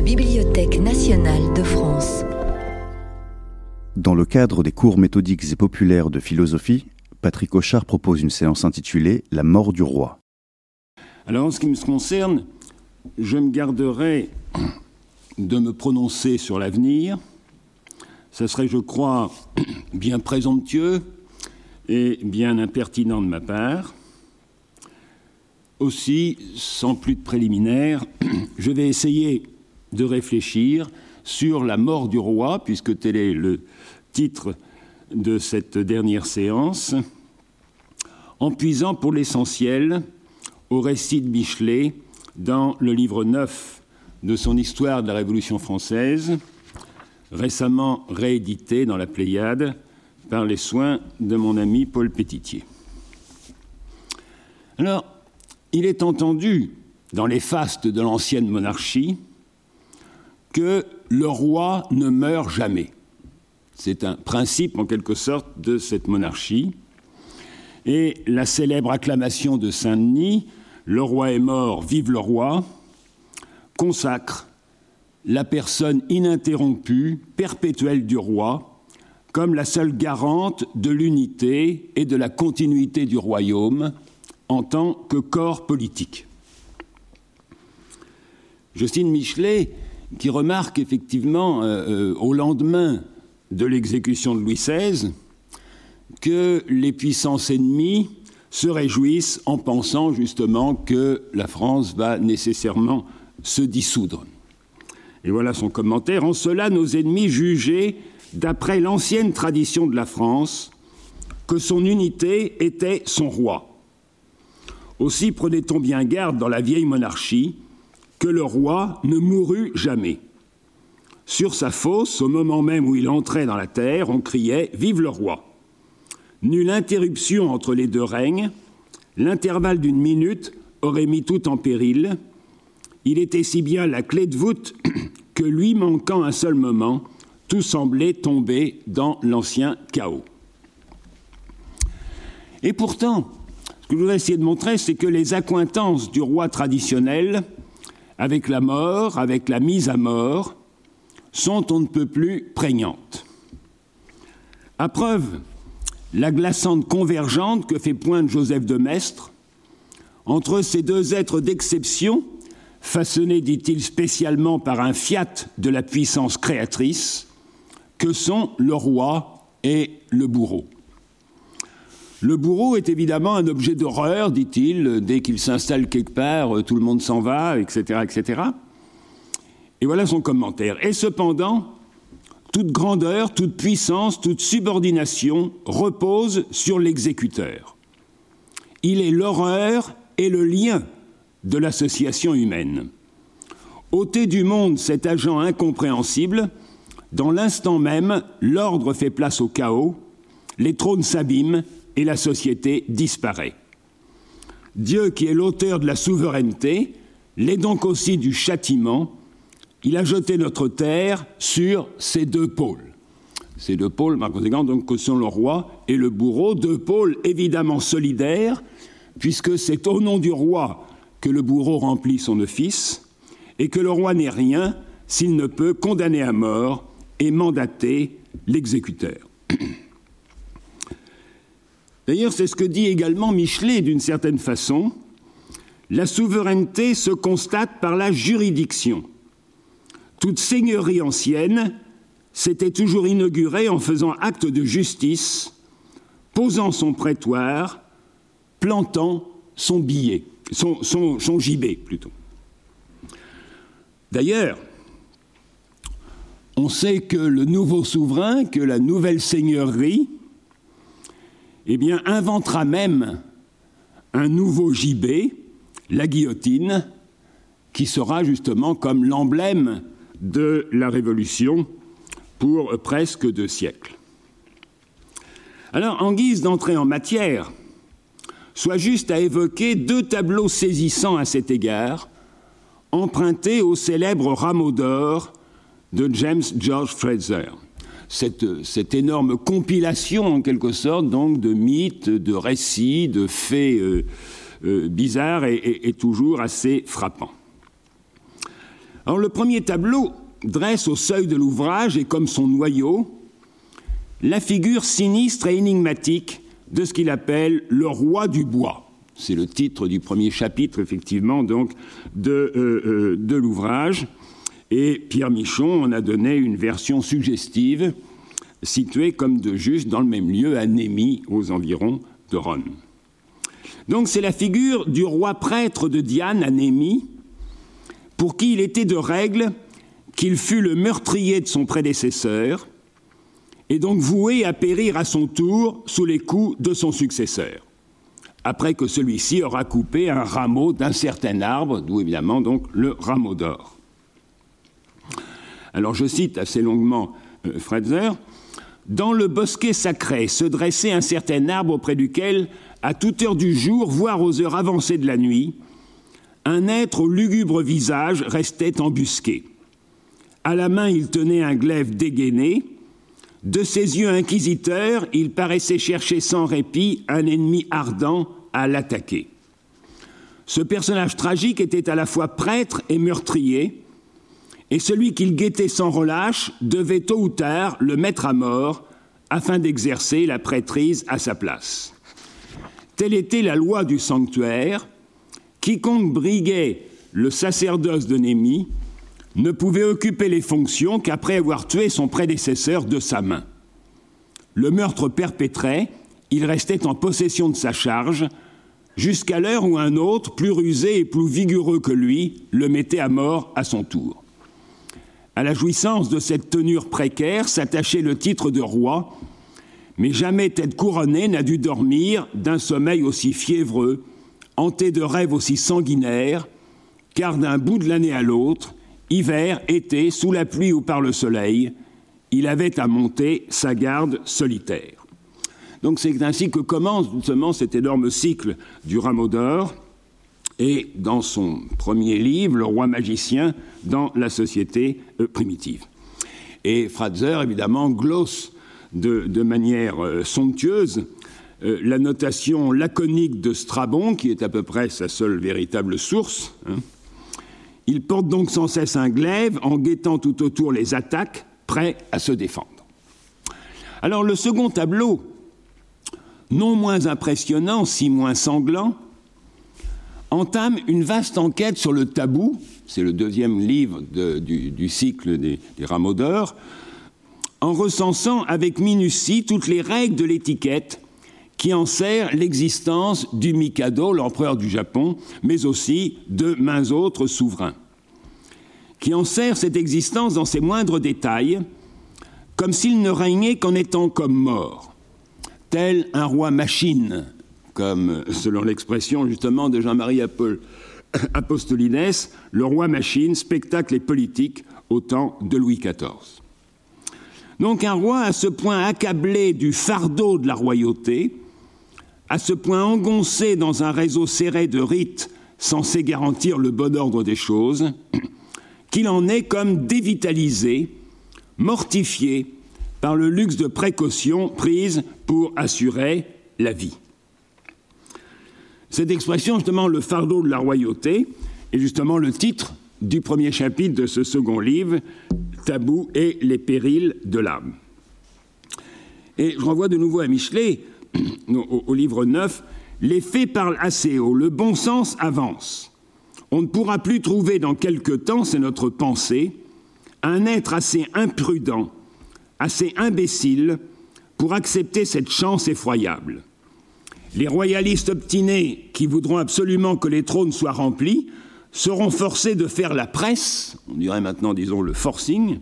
la Bibliothèque nationale de France. Dans le cadre des cours méthodiques et populaires de philosophie, Patrick Auchard propose une séance intitulée La mort du roi. Alors en ce qui me concerne, je me garderai de me prononcer sur l'avenir. Ce serait, je crois, bien présomptueux et bien impertinent de ma part. Aussi, sans plus de préliminaires, je vais essayer de réfléchir sur la mort du roi, puisque tel est le titre de cette dernière séance, en puisant pour l'essentiel au récit de Michelet dans le livre 9 de son Histoire de la Révolution française, récemment réédité dans la Pléiade par les soins de mon ami Paul Pétitier. Alors, il est entendu dans les fastes de l'ancienne monarchie que le roi ne meurt jamais. C'est un principe en quelque sorte de cette monarchie. Et la célèbre acclamation de Saint-Denis, Le roi est mort, vive le roi, consacre la personne ininterrompue, perpétuelle du roi, comme la seule garante de l'unité et de la continuité du royaume en tant que corps politique. Justine Michelet, qui remarque effectivement euh, euh, au lendemain de l'exécution de Louis XVI que les puissances ennemies se réjouissent en pensant justement que la France va nécessairement se dissoudre. Et voilà son commentaire. En cela, nos ennemis jugeaient, d'après l'ancienne tradition de la France, que son unité était son roi. Aussi prenait-on bien garde dans la vieille monarchie que le roi ne mourut jamais. Sur sa fosse, au moment même où il entrait dans la terre, on criait Vive le roi Nulle interruption entre les deux règnes, l'intervalle d'une minute aurait mis tout en péril. Il était si bien la clé de voûte que lui manquant un seul moment, tout semblait tomber dans l'ancien chaos. Et pourtant, ce que je voudrais essayer de montrer, c'est que les accointances du roi traditionnel avec la mort, avec la mise à mort, sont on ne peut plus prégnantes. À preuve, la glaçante convergente que fait poindre Joseph de Maistre entre ces deux êtres d'exception, façonnés, dit-il, spécialement par un fiat de la puissance créatrice, que sont le roi et le bourreau. Le bourreau est évidemment un objet d'horreur, dit-il, dès qu'il s'installe quelque part, euh, tout le monde s'en va, etc., etc. Et voilà son commentaire. Et cependant, toute grandeur, toute puissance, toute subordination repose sur l'exécuteur. Il est l'horreur et le lien de l'association humaine. Ôté du monde cet agent incompréhensible, dans l'instant même, l'ordre fait place au chaos, les trônes s'abîment et la société disparaît. Dieu, qui est l'auteur de la souveraineté, l'est donc aussi du châtiment. Il a jeté notre terre sur ces deux pôles. Ces deux pôles, par conséquent, donc, que sont le roi et le bourreau, deux pôles évidemment solidaires, puisque c'est au nom du roi que le bourreau remplit son office, et que le roi n'est rien s'il ne peut condamner à mort et mandater l'exécuteur. D'ailleurs, c'est ce que dit également Michelet d'une certaine façon. La souveraineté se constate par la juridiction. Toute seigneurie ancienne s'était toujours inaugurée en faisant acte de justice, posant son prétoire, plantant son billet, son, gibet plutôt. D'ailleurs, on sait que le nouveau souverain, que la nouvelle seigneurie, eh bien, inventera même un nouveau gibet, la guillotine, qui sera justement comme l'emblème de la Révolution pour presque deux siècles. Alors, en guise d'entrée en matière, soit juste à évoquer deux tableaux saisissants à cet égard, empruntés au célèbre rameau d'or de James George Fraser cette, énorme compilation, en quelque sorte, donc, de mythes, de récits, de faits euh, euh, bizarres est, toujours assez frappant. Alors le premier tableau dresse au seuil de l'ouvrage et comme son noyau la figure sinistre et énigmatique de ce qu'il appelle le roi du bois. C'est le titre du premier chapitre, effectivement, donc, de, euh, de l'ouvrage. Et Pierre Michon en a donné une version suggestive, située comme de juste dans le même lieu, à Némy, aux environs de Rome. Donc c'est la figure du roi prêtre de Diane à Némy, pour qui il était de règle qu'il fût le meurtrier de son prédécesseur, et donc voué à périr à son tour sous les coups de son successeur, après que celui-ci aura coupé un rameau d'un certain arbre, d'où évidemment donc le rameau d'or. Alors je cite assez longuement euh, dans le bosquet sacré se dressait un certain arbre auprès duquel, à toute heure du jour, voire aux heures avancées de la nuit, un être au lugubre visage restait embusqué. À la main, il tenait un glaive dégainé. De ses yeux inquisiteurs, il paraissait chercher sans répit un ennemi ardent à l'attaquer. Ce personnage tragique était à la fois prêtre et meurtrier, et celui qu'il guettait sans relâche devait tôt ou tard le mettre à mort afin d'exercer la prêtrise à sa place. Telle était la loi du sanctuaire. Quiconque briguait le sacerdoce de Némi ne pouvait occuper les fonctions qu'après avoir tué son prédécesseur de sa main. Le meurtre perpétré, il restait en possession de sa charge jusqu'à l'heure où un autre, plus rusé et plus vigoureux que lui, le mettait à mort à son tour. À la jouissance de cette tenure précaire s'attachait le titre de roi, mais jamais tête couronnée n'a dû dormir d'un sommeil aussi fiévreux, hanté de rêves aussi sanguinaires, car d'un bout de l'année à l'autre, hiver, été, sous la pluie ou par le soleil, il avait à monter sa garde solitaire. Donc c'est ainsi que commence justement cet énorme cycle du rameau d'or, et dans son premier livre, Le roi magicien dans la société euh, primitive. Et Fratzer, évidemment, glosse de, manière euh, somptueuse euh, la notation laconique de Strabon, qui est à peu près sa seule véritable source. Hein. Il porte donc sans cesse un glaive en guettant tout autour les attaques, prêt à se défendre. Alors le second tableau, non moins impressionnant, si moins sanglant, entame une vaste enquête sur le tabou, c'est le deuxième livre du, cycle des, des rameaux d'or, en recensant avec minutie toutes les règles de l'étiquette qui enserrent l'existence du Mikado, l'empereur du Japon, mais aussi de mains autres souverains, qui enserrent cette existence dans ses moindres détails, comme s'il ne régnait qu'en étant comme mort, tel un roi machine, comme selon l'expression justement de Jean-Marie Apostolines, le roi machine, spectacle et politique au temps de Louis XIV. Donc un roi à ce point accablé du fardeau de la royauté, à ce point engoncé dans un réseau serré de rites censés garantir le bon ordre des choses, qu'il en est comme dévitalisé, mortifié par le luxe de précautions prises pour assurer la vie. Cette expression, justement, le fardeau de la royauté, est justement le titre du premier chapitre de ce second livre, Tabou et les périls de l'âme. Et je renvoie de nouveau à Michelet, au, livre 9, Les faits parlent assez haut, le bon sens avance. On ne pourra plus trouver dans quelque temps, c'est notre pensée, un être assez imprudent, assez imbécile pour accepter cette chance effroyable. Les royalistes obstinés qui voudront absolument que les trônes soient remplis seront forcés de faire la presse, on dirait maintenant, disons, le forcing,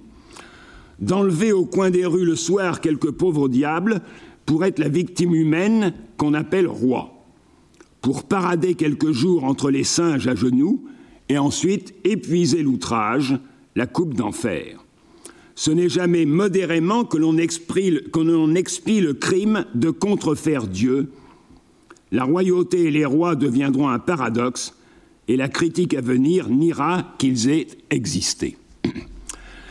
d'enlever au coin des rues le soir quelques pauvres diables pour être la victime humaine qu'on appelle roi, pour parader quelques jours entre les singes à genoux et ensuite épuiser l'outrage, la coupe d'enfer. Ce n'est jamais modérément que l'on expie, le crime de contrefaire Dieu la royauté et les rois deviendront un paradoxe, et la critique à venir niera qu'ils aient existé.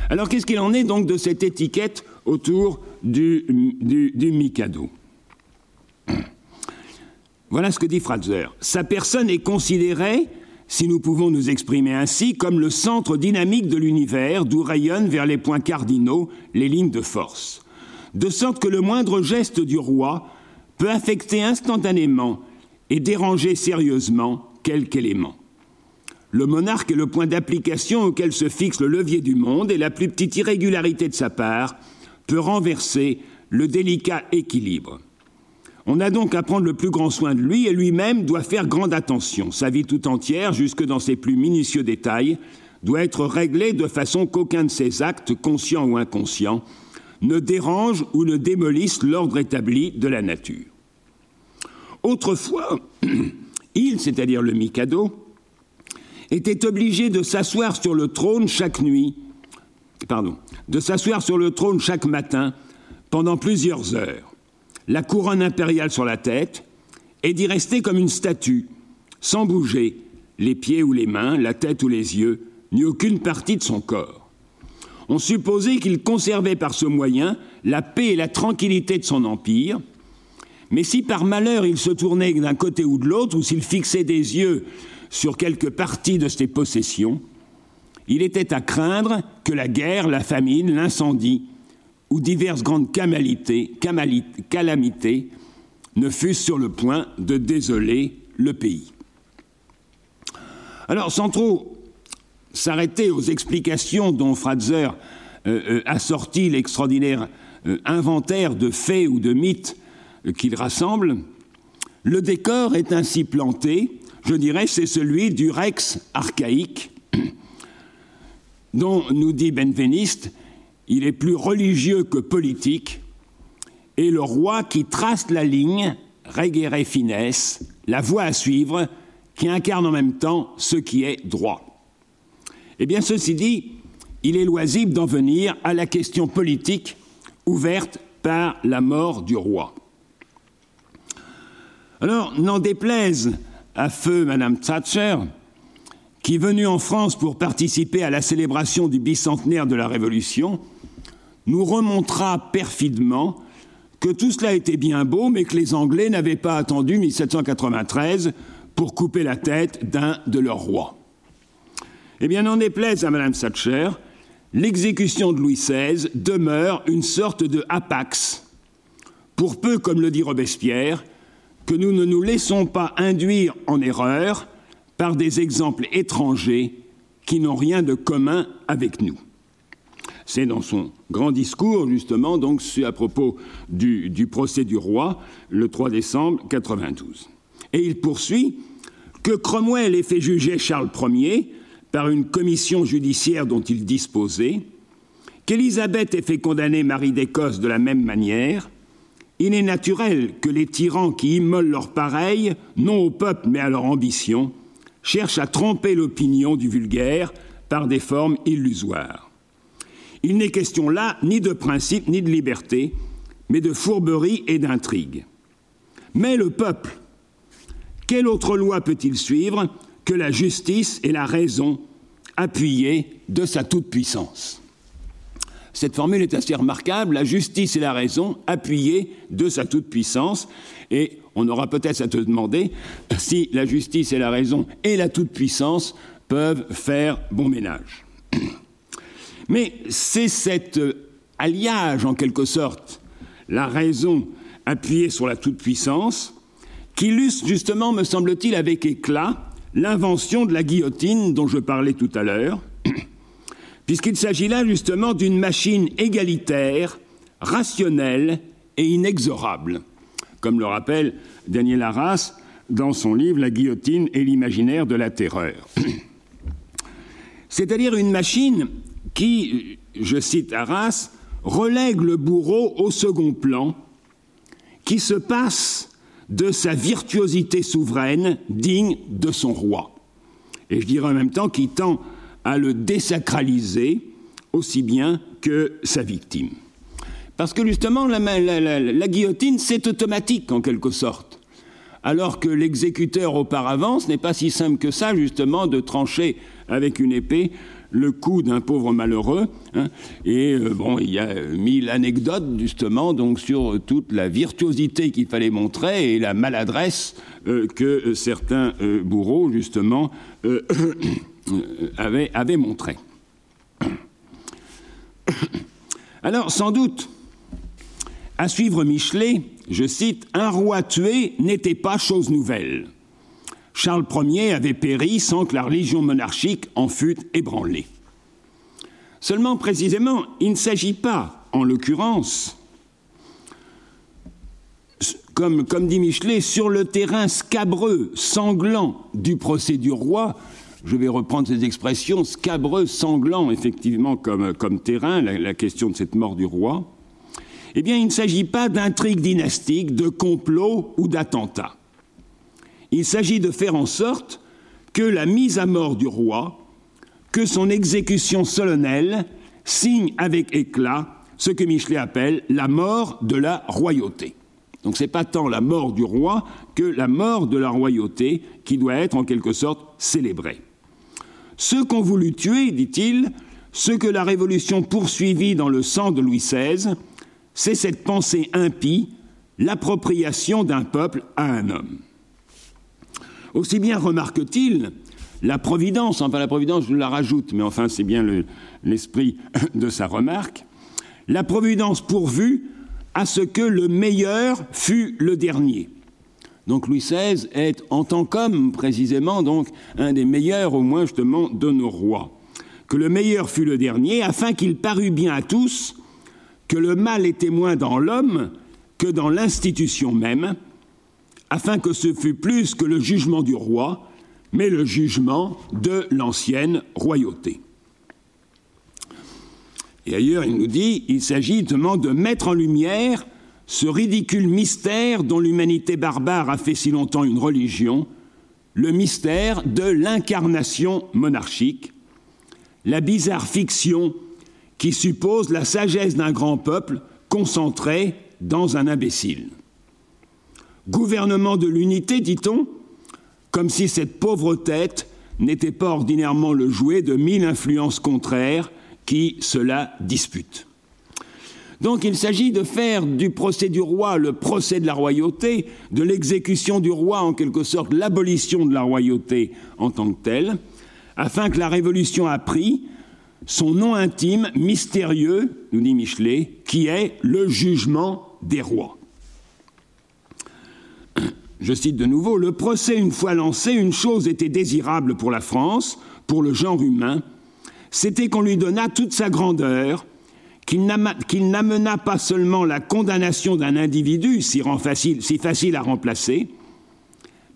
Alors qu'est-ce qu'il en est donc de cette étiquette autour du, Mikado? Voilà ce que dit Fratzer. Sa personne est considérée si nous pouvons nous exprimer ainsi, comme le centre dynamique de l'univers d'où rayonnent vers les points cardinaux les lignes de force. De sorte que le moindre geste du roi peut affecter instantanément et déranger sérieusement quelque élément. Le monarque est le point d'application auquel se fixe le levier du monde et la plus petite irrégularité de sa part peut renverser le délicat équilibre. On a donc à prendre le plus grand soin de lui et lui-même doit faire grande attention. Sa vie tout entière, jusque dans ses plus minutieux détails, doit être réglée de façon qu'aucun de ses actes, conscients ou inconscients, ne dérange ou ne démolisse l'ordre établi de la nature. Autrefois, il, c'est-à-dire le Mikado, était obligé de s'asseoir sur le trône chaque nuit, de s'asseoir sur le trône chaque matin pendant plusieurs heures la couronne impériale sur la tête, et d'y rester comme une statue, sans bouger, les pieds ou les mains, la tête ou les yeux, ni aucune partie de son corps. On supposait qu'il conservait par ce moyen la paix et la tranquillité de son empire, mais si par malheur il se tournait d'un côté ou de l'autre, ou s'il fixait des yeux sur quelque partie de ses possessions, il était à craindre que la guerre, la famine, l'incendie ou diverses grandes calamités, calamités ne fussent sur le point de désoler le pays. Alors, sans trop s'arrêter aux explications dont Fratzer euh, euh, a sorti l'extraordinaire euh, inventaire de faits ou de mythes qu'il rassemble, le décor est ainsi planté, je dirais, c'est celui du Rex archaïque, dont nous dit Benveniste il est plus religieux que politique, et le roi qui trace la ligne, régéré finesse, la voie à suivre, qui incarne en même temps ce qui est droit. Eh bien, ceci dit, il est loisible d'en venir à la question politique ouverte par la mort du roi. Alors, n'en déplaise à feu Madame Thatcher, qui, venue en France pour participer à la célébration du bicentenaire de la Révolution, nous remontera perfidement que tout cela était bien beau, mais que les Anglais n'avaient pas attendu 1793 pour couper la tête d'un de leurs rois. Eh bien, n'en déplaise à Madame Thatcher, l'exécution de Louis XVI demeure une sorte de apax, pour peu, comme le dit Robespierre, que nous ne nous laissons pas induire en erreur par des exemples étrangers qui n'ont rien de commun avec nous. C'est dans son grand discours, justement, donc à propos du, procès du roi, le 3 décembre 92. Et il poursuit que Cromwell ait fait juger Charles Ier par une commission judiciaire dont il disposait, qu'Élisabeth ait fait condamner Marie d'Écosse de la même manière, il est naturel que les tyrans qui immolent leurs pareils, non au peuple mais à leur ambition, cherchent à tromper l'opinion du vulgaire par des formes illusoires. Il n'est question là ni de principe ni de liberté, mais de fourberie et d'intrigue. Mais le peuple, quelle autre loi peut-il suivre que la justice et la raison appuyées de sa toute-puissance. Cette formule est assez remarquable, la justice et la raison appuyées de sa toute-puissance, et on aura peut-être à te demander si la justice et la raison et la toute-puissance peuvent faire bon ménage. Mais c'est cet euh, alliage, en quelque sorte, la raison appuyée sur la toute-puissance, qui illustre justement, me semble-t-il, avec éclat, l'invention de la guillotine dont je parlais tout à l'heure, puisqu'il s'agit là justement d'une machine égalitaire, rationnelle et inexorable, comme le rappelle Daniel Arras dans son livre La guillotine et l'imaginaire de la terreur. C'est-à-dire une machine qui, je cite Arras, relègue le bourreau au second plan, qui se passe de sa virtuosité souveraine digne de son roi. Et je dirais en même temps qu'il tend à le désacraliser aussi bien que sa victime. Parce que justement, la, la guillotine, c'est automatique en quelque sorte. Alors que l'exécuteur auparavant, ce n'est pas si simple que ça, justement, de trancher avec une épée le coup d'un pauvre malheureux. Hein. et euh, bon, il y a mille anecdotes justement donc sur toute la virtuosité qu'il fallait montrer et la maladresse euh, que certains euh, bourreaux justement avaient, avaient. Alors, sans doute, à suivre Michelet, je cite, Un roi tué n'était pas chose nouvelle. Charles Ier avait péri sans que la religion monarchique en fût ébranlée. Seulement, précisément, il ne s'agit pas, en l'occurrence, comme, dit Michelet, sur le terrain scabreux, sanglant du procès du roi, je vais reprendre ces expressions, scabreux, sanglant, effectivement, comme, terrain, la, la, question de cette mort du roi, eh bien, il ne s'agit pas d'intrigue dynastique, de complot ou d'attentat. Il s'agit de faire en sorte que la mise à mort du roi, que son exécution solennelle signe avec éclat ce que Michelet appelle la mort de la royauté. Donc ce n'est pas tant la mort du roi que la mort de la royauté qui doit être en quelque sorte célébrée. Ceux qu'ont voulu tuer, dit-il, ce que la Révolution poursuivit dans le sang de Louis XVI, c'est cette pensée impie, l'appropriation d'un peuple à un homme. Aussi bien remarque-t-il la providence, enfin la providence je la rajoute, mais enfin c'est bien l'esprit de sa remarque, la providence pourvue à ce que le meilleur fût le dernier. Donc Louis XVI est en tant qu'homme précisément donc un des meilleurs au moins justement de nos rois. Que le meilleur fût le dernier afin qu'il parût bien à tous que le mal était moins dans l'homme que dans l'institution même, afin que ce fût plus que le jugement du roi, mais le jugement de l'ancienne royauté. Et ailleurs, il nous dit, il s'agit justement de mettre en lumière ce ridicule mystère dont l'humanité barbare a fait si longtemps une religion, le mystère de l'incarnation monarchique, la bizarre fiction qui suppose la sagesse d'un grand peuple concentré dans un imbécile gouvernement de l'unité, dit-on, comme si cette pauvre tête n'était pas ordinairement le jouet de mille influences contraires qui cela disputent. Donc il s'agit de faire du procès du roi le procès de la royauté, de l'exécution du roi en quelque sorte l'abolition de la royauté en tant que telle, afin que la Révolution a pris son nom intime, mystérieux, nous dit Michelet, qui est le jugement des rois je cite de nouveau, le procès une fois lancé, une chose était désirable pour la France, pour le genre humain, c'était qu'on lui donnât toute sa grandeur, qu'il n'amena pas seulement la condamnation d'un individu, si, facile, si facile à remplacer,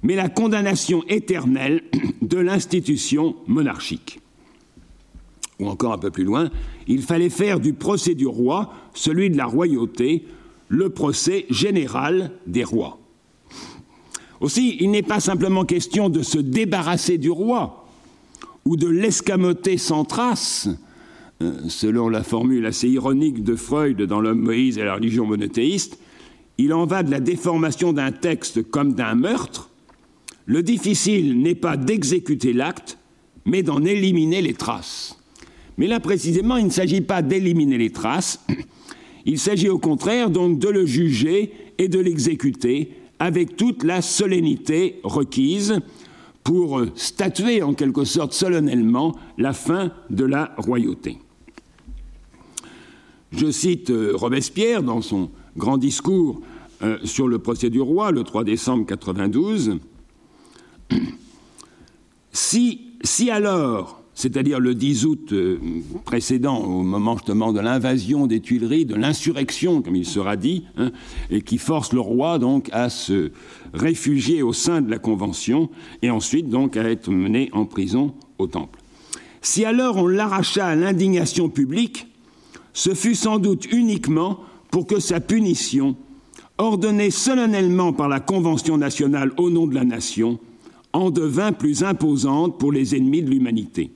mais la condamnation éternelle de l'institution monarchique. Ou encore un peu plus loin, il fallait faire du procès du roi, celui de la royauté, le procès général des rois. Aussi, il n'est pas simplement question de se débarrasser du roi ou de l'escamoter sans trace, euh, selon la formule assez ironique de Freud dans L'homme Moïse et la religion monothéiste, il en va de la déformation d'un texte comme d'un meurtre. Le difficile n'est pas d'exécuter l'acte, mais d'en éliminer les traces. Mais là, précisément, il ne s'agit pas d'éliminer les traces, il s'agit au contraire donc de le juger et de l'exécuter avec toute la solennité requise pour statuer en quelque sorte solennellement la fin de la royauté. Je cite euh, Robespierre dans son grand discours euh, sur le procès du roi le 3 décembre 92. Si, si alors c'est-à-dire le 10 août euh, précédent, au moment justement de l'invasion des Tuileries, de l'insurrection, comme il sera dit, hein, et qui force le roi donc à se réfugier au sein de la Convention et ensuite donc à être mené en prison au Temple. Si alors on l'arracha à l'indignation publique, ce fut sans doute uniquement pour que sa punition, ordonnée solennellement par la Convention nationale au nom de la nation, en devint plus imposante pour les ennemis de l'humanité.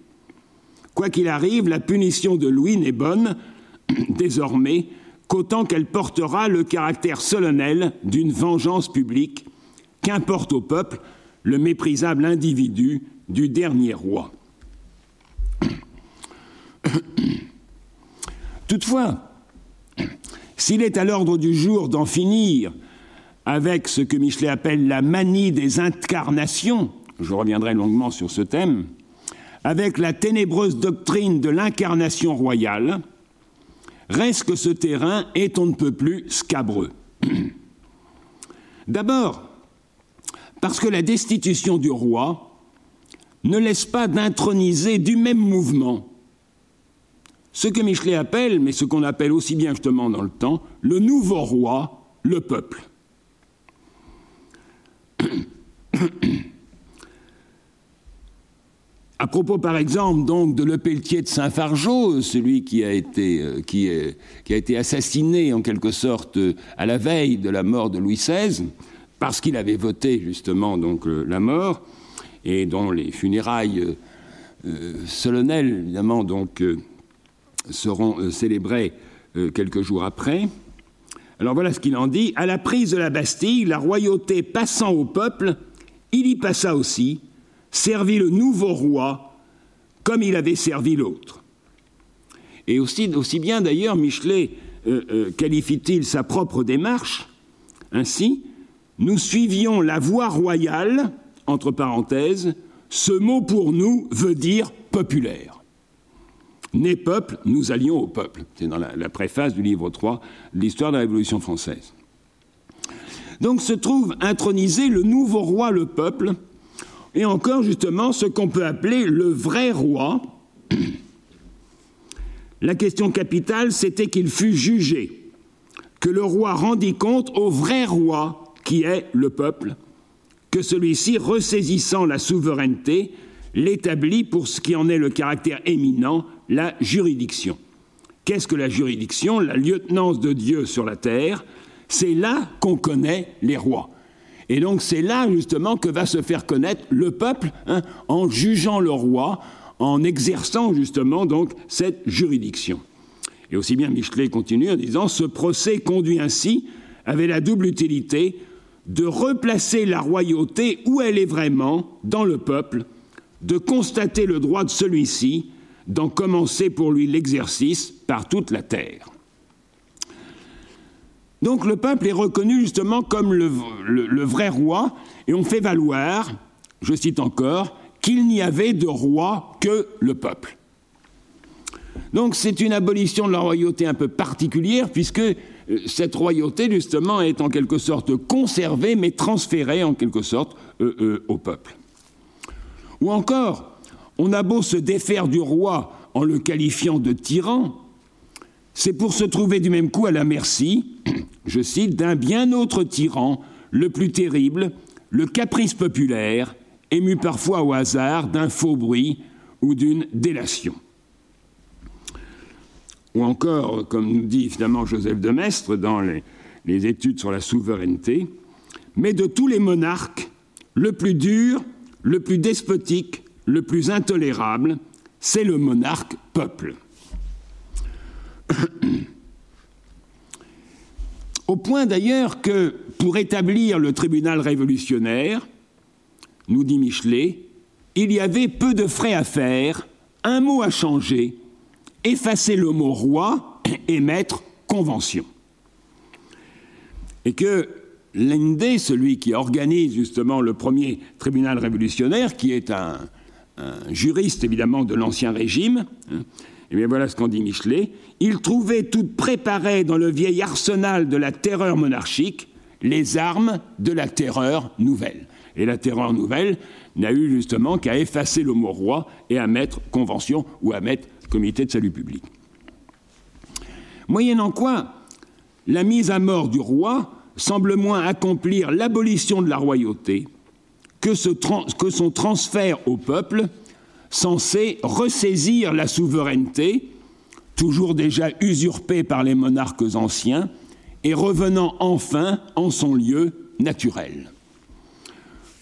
Quoi qu'il arrive, la punition de Louis n'est bonne, désormais, qu'autant qu'elle portera le caractère solennel d'une vengeance publique, qu'importe au peuple le méprisable individu du dernier roi. Toutefois, s'il est à l'ordre du jour d'en finir avec ce que Michelet appelle la manie des incarnations, je reviendrai longuement sur ce thème, avec la ténébreuse doctrine de l'incarnation royale, reste que ce terrain est on ne peut plus scabreux. D'abord, parce que la destitution du roi ne laisse pas d'introniser du même mouvement ce que Michelet appelle, mais ce qu'on appelle aussi bien justement dans le temps, le nouveau roi, le peuple. À propos, par exemple, donc de Le Pelletier de Saint-Fargeau, celui qui a, été, euh, qui, a été assassiné en quelque sorte à la veille de la mort de Louis XVI, parce qu'il avait voté justement euh, la mort, et dont les funérailles euh, solennelles, évidemment, donc seront célébrées quelques jours après. Alors voilà ce qu'il en dit. À la prise de la Bastille, la royauté passant au peuple, il y passa aussi, servit le nouveau roi comme il avait servi l'autre. Et aussi, bien d'ailleurs, Michelet euh, euh, qualifie-t-il sa propre démarche ainsi Nous suivions la voie royale, entre parenthèses, ce mot pour nous veut dire populaire. Né peuple, nous allions au peuple. C'est dans la, la, préface du livre 3 de l'histoire de la Révolution française. Donc se trouve intronisé le nouveau roi, le peuple, et encore justement ce qu'on peut appeler le vrai roi. La question capitale, c'était qu'il fût jugé, que le roi rendit compte au vrai roi qui est le peuple, que celui-ci, ressaisissant la souveraineté, l'établit pour ce qui en est le caractère éminent, la juridiction. Qu'est-ce que la juridiction? La lieutenance de Dieu sur la terre. C'est là qu'on connaît les rois. Et donc c'est là justement que va se faire connaître le peuple hein, en jugeant le roi, en exerçant justement donc cette juridiction. Et aussi bien Michelet continue en disant ce procès conduit ainsi avait la double utilité de replacer la royauté où elle est vraiment dans le peuple, de constater le droit de celui-ci, d'en commencer pour lui l'exercice par toute la terre. Donc le peuple est reconnu justement comme le, vrai roi, et on fait valoir, je cite encore, qu'il n'y avait de roi que le peuple. Donc c'est une abolition de la royauté un peu particulière, puisque euh, cette royauté, justement, est en quelque sorte conservée, mais transférée en quelque sorte euh, euh, au peuple. Ou encore, on a beau se défaire du roi en le qualifiant de tyran, c'est pour se trouver du même coup à la merci, je cite, d'un bien autre tyran, le plus terrible, le caprice populaire, ému parfois au hasard d'un faux bruit ou d'une délation. Ou encore, comme nous dit évidemment Joseph de Maistre dans les, les études sur la souveraineté, mais de tous les monarques, le plus dur, le plus despotique, le plus intolérable, c'est le monarque peuple. Au point d'ailleurs que, pour établir le tribunal révolutionnaire, nous dit Michelet, il y avait peu de frais à faire, un mot à changer, effacer le mot roi et mettre convention. Et que l'ND, celui qui organise justement le premier tribunal révolutionnaire, qui est un, un juriste évidemment de l'Ancien Régime, hein, et bien voilà ce qu'en dit Michelet. Il trouvait tout préparé dans le vieil arsenal de la terreur monarchique les armes de la terreur nouvelle. Et la terreur nouvelle n'a eu justement qu'à effacer le mot roi et à mettre convention ou à mettre comité de salut public. Moyennant quoi, la mise à mort du roi semble moins accomplir l'abolition de la royauté que son transfert au peuple censé ressaisir la souveraineté, toujours déjà usurpée par les monarques anciens, et revenant enfin en son lieu naturel.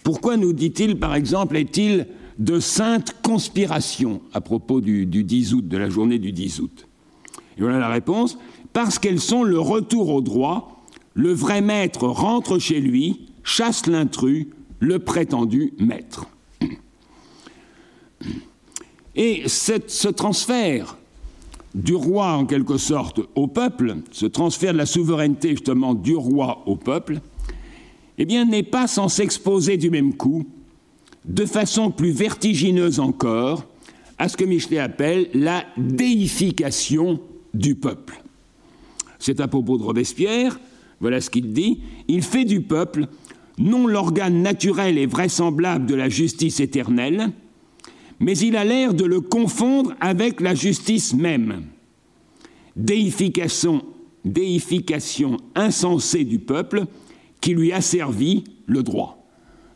Pourquoi nous dit-il, par exemple, est-il de sainte conspiration à propos du, du 10 août, de la journée du 10 août? Et voilà la réponse. Parce qu'elles sont le retour au droit, le vrai maître rentre chez lui, chasse l'intrus, le prétendu maître. Et ce transfert du roi en quelque sorte au peuple, ce transfert de la souveraineté justement du roi au peuple, eh bien n'est pas sans s'exposer du même coup, de façon plus vertigineuse encore, à ce que Michelet appelle la déification du peuple. C'est à propos de Robespierre, voilà ce qu'il dit, il fait du peuple non l'organe naturel et vraisemblable de la justice éternelle, mais il a l'air de le confondre avec la justice même. Déification, déification insensée du peuple qui lui a servi le droit.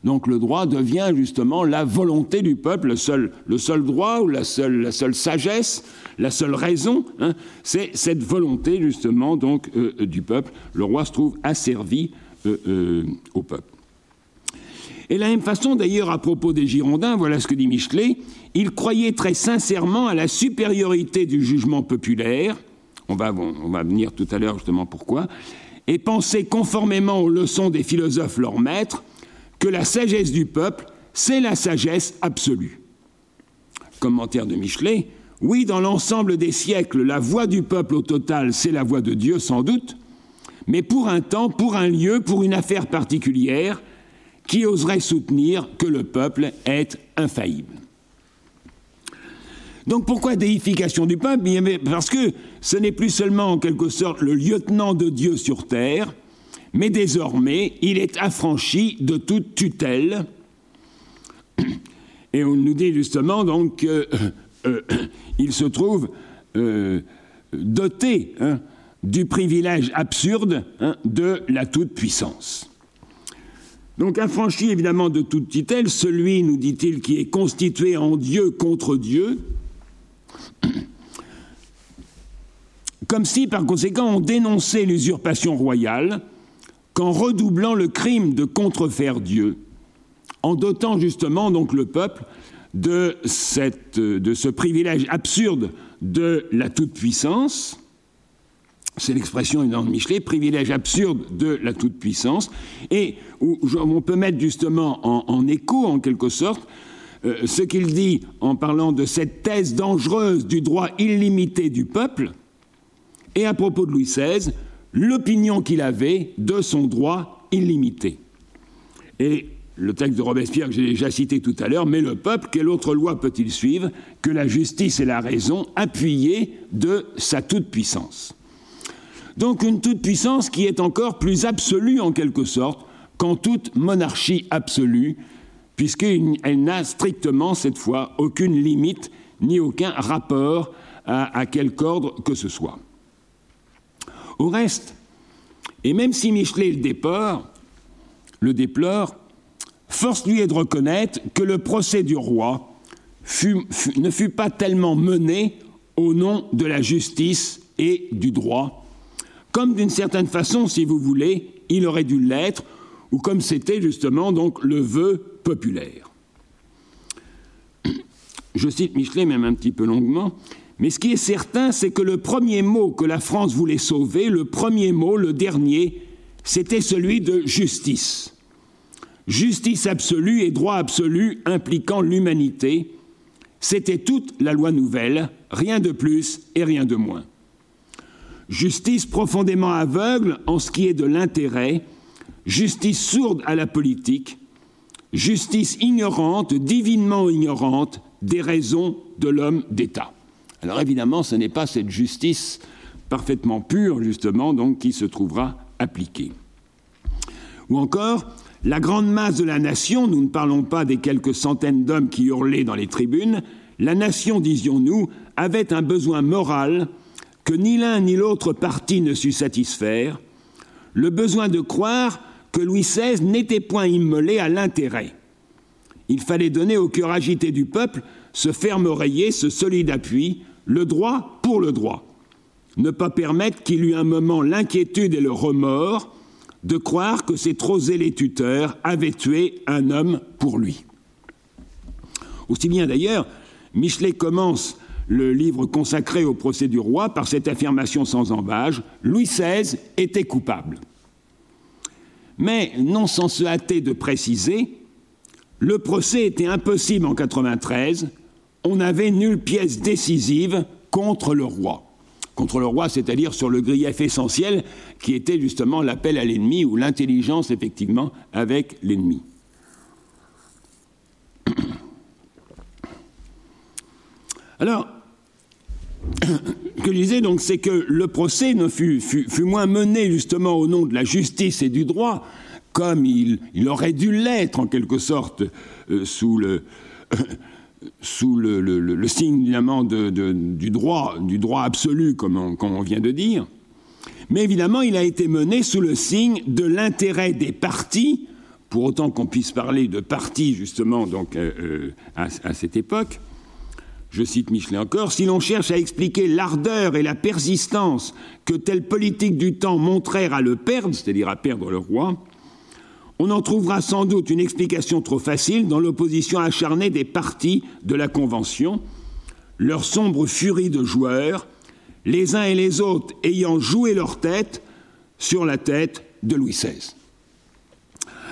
Donc le droit devient justement la volonté du peuple, le seul, le seul droit ou la seule, la seule sagesse, la seule raison, hein, c'est cette volonté justement donc euh, euh, du peuple. Le roi se trouve asservi euh, au peuple. Et de la même façon, d'ailleurs, à propos des Girondins, voilà ce que dit Michelet, il croyait très sincèrement à la supériorité du jugement populaire, on va, venir tout à l'heure justement pourquoi, et pensait conformément aux leçons des philosophes leurs maîtres que la sagesse du peuple, c'est la sagesse absolue. Commentaire de Michelet, oui, dans l'ensemble des siècles, la voix du peuple au total, c'est la voix de Dieu sans doute, mais pour un temps, pour un lieu, pour une affaire particulière, qui oserait soutenir que le peuple est infaillible donc pourquoi déification du peuple Parce que ce n'est plus seulement en quelque sorte le lieutenant de Dieu sur terre, mais désormais il est affranchi de toute tutelle. Et on nous dit justement donc qu'il euh, se trouve euh, doté hein, du privilège absurde hein, de la toute-puissance. Donc affranchi évidemment de toute tutelle, celui, nous dit-il, qui est constitué en Dieu contre Dieu, comme si par conséquent on dénonçait l'usurpation royale qu'en redoublant le crime de contrefaire Dieu, en dotant justement donc le peuple de, de ce privilège absurde de la toute-puissance, c'est l'expression de Michelet, privilège absurde de la toute-puissance, et où on peut mettre justement en, écho, en quelque sorte, euh, ce qu'il dit en parlant de cette thèse dangereuse du droit illimité du peuple, et à propos de Louis XVI, l'opinion qu'il avait de son droit illimité. Et le texte de Robespierre que j'ai déjà cité tout à l'heure, mais le peuple, quelle autre loi peut-il suivre que la justice et la raison appuyées de sa toute-puissance? Donc une toute-puissance qui est encore plus absolue en quelque sorte qu'en toute monarchie absolue, puisqu'elle n'a strictement cette fois aucune limite ni aucun rapport à, quelque ordre que ce soit. Au reste, et même si Michelet le déplore, le déplore, force lui est de reconnaître que le procès du roi ne fut pas tellement mené au nom de la justice et du droit, comme d'une certaine façon, si vous voulez, il aurait dû l'être, ou comme c'était justement donc le vœu populaire. Je cite Michelet même un petit peu longuement, mais ce qui est certain, c'est que le premier mot que la France voulait sauver, le premier mot, le dernier, c'était celui de justice. Justice absolue et droit absolu impliquant l'humanité, c'était toute la loi nouvelle, rien de plus et rien de moins justice profondément aveugle en ce qui est de l'intérêt, justice sourde à la politique, justice ignorante, divinement ignorante des raisons de l'homme d'État. Alors évidemment, ce n'est pas cette justice parfaitement pure, justement, donc, qui se trouvera appliquée. Ou encore, la grande masse de la nation, nous ne parlons pas des quelques centaines d'hommes qui hurlaient dans les tribunes, la nation, disions-nous, avait un besoin moral que ni l'un ni l'autre parti ne sut satisfaire, le besoin de croire que Louis XVI n'était point immolé à l'intérêt. Il fallait donner au cœur agité du peuple ce ferme oreiller, ce solide appui, le droit pour le droit. Ne pas permettre qu'il eût un moment l'inquiétude et le remords de croire que ses trop zélés tuteurs avaient tué un homme pour lui. Aussi bien d'ailleurs, Michelet commence le livre consacré au procès du roi par cette affirmation sans embâge Louis XVI était coupable. Mais, non sans se hâter de préciser, le procès était impossible en 93, on n'avait nulle pièce décisive contre le roi. contre le roi, c'est-à-dire sur le grief essentiel qui était justement l'appel à l'ennemi ou l'intelligence effectivement avec l'ennemi. Alors, que je disais donc, c'est que le procès ne fut, moins mené justement au nom de la justice et du droit, comme il, aurait dû l'être en quelque sorte euh, sous le signe évidemment du droit, du droit absolu, comme on, vient de dire. Mais évidemment, il a été mené sous le signe de l'intérêt des partis, pour autant qu'on puisse parler de partis justement donc euh, euh, à, cette époque, je cite Michelet encore, si l'on cherche à expliquer l'ardeur et la persistance que telle politique du temps montrèrent à le perdre, c'est-à-dire à perdre le roi, on en trouvera sans doute une explication trop facile dans l'opposition acharnée des partis de la Convention, leur sombre furie de joueurs, les uns et les autres ayant joué leur tête sur la tête de Louis XVI.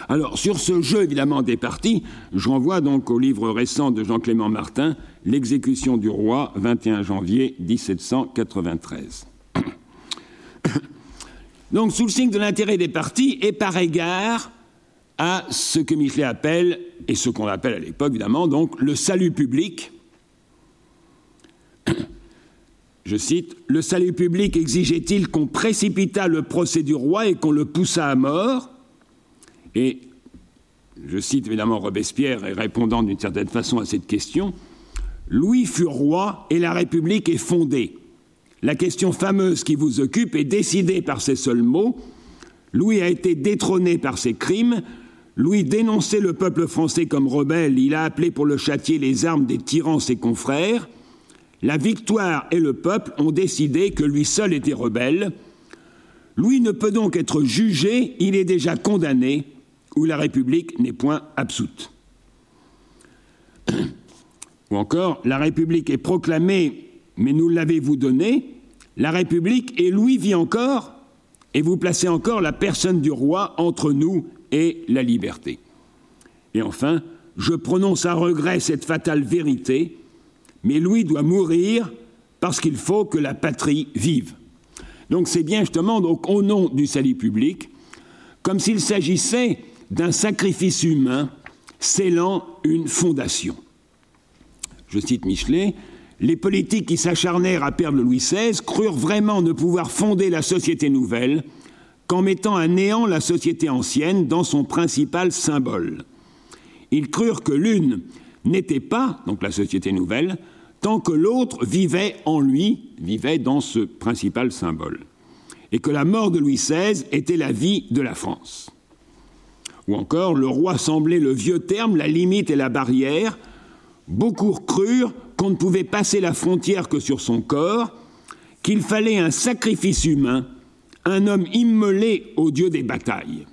Alors, sur ce jeu, évidemment, des partis, je renvoie donc au livre récent de Jean-Clément Martin, L'exécution du roi, 21 janvier 1793. Donc, sous le signe de l'intérêt des partis et par égard à ce que Michelet appelle, et ce qu'on appelle à l'époque, évidemment, donc le salut public. Je cite Le salut public exigeait-il qu'on précipitât le procès du roi et qu'on le poussât à mort? Et je cite évidemment Robespierre et répondant d'une certaine façon à cette question, Louis fut roi et la République est fondée. La question fameuse qui vous occupe est décidée par ces seuls mots. Louis a été détrôné par ses crimes. Louis dénonçait le peuple français comme rebelle. Il a appelé pour le châtier les armes des tyrans ses confrères. La victoire et le peuple ont décidé que lui seul était rebelle. Louis ne peut donc être jugé, il est déjà condamné où la République n'est point absoute. Ou encore, la République est proclamée, mais nous l'avez-vous donnée? La République et Louis vit encore, et vous placez encore la personne du roi entre nous et la liberté. Et enfin, je prononce à regret cette fatale vérité, mais Louis doit mourir parce qu'il faut que la patrie vive. Donc c'est bien justement donc, au nom du salut public, comme s'il s'agissait d'un sacrifice humain scellant une fondation. Je cite Michelet, les politiques qui s'acharnèrent à perdre Louis XVI crurent vraiment ne pouvoir fonder la société nouvelle qu'en mettant à néant la société ancienne dans son principal symbole. Ils crurent que l'une n'était pas, donc la société nouvelle, tant que l'autre vivait en lui, vivait dans ce principal symbole, et que la mort de Louis XVI était la vie de la France. Ou encore, le roi semblait le vieux terme, la limite et la barrière. Beaucoup crurent qu'on ne pouvait passer la frontière que sur son corps, qu'il fallait un sacrifice humain, un homme immolé au dieu des batailles.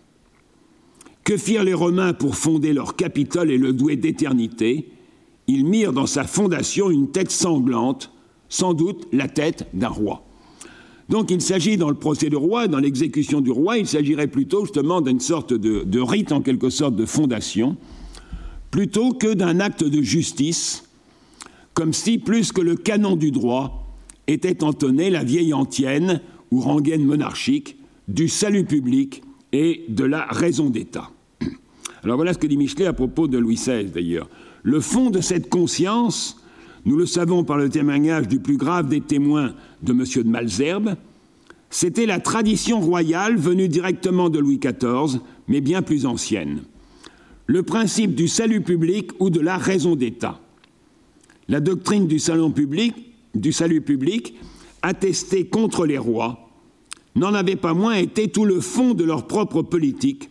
Que firent les Romains pour fonder leur Capitole et le douer d'éternité? Ils mirent dans sa fondation une tête sanglante, sans doute la tête d'un roi. Donc il s'agit dans le procès du roi, dans l'exécution du roi, il s'agirait plutôt justement d'une sorte de, rite en quelque sorte de fondation, plutôt que d'un acte de justice, comme si plus que le canon du droit était entonné la vieille antienne ou rengaine monarchique du salut public et de la raison d'État. Alors voilà ce que dit Michelet à propos de Louis XVI d'ailleurs. Le fond de cette conscience, nous le savons par le témoignage du plus grave des témoins de M. de Malzerbe, c'était la tradition royale venue directement de Louis XIV, mais bien plus ancienne. Le principe du salut public ou de la raison d'État. La doctrine du, public, du salut public, attestée contre les rois, n'en avait pas moins été tout le fond de leur propre politique,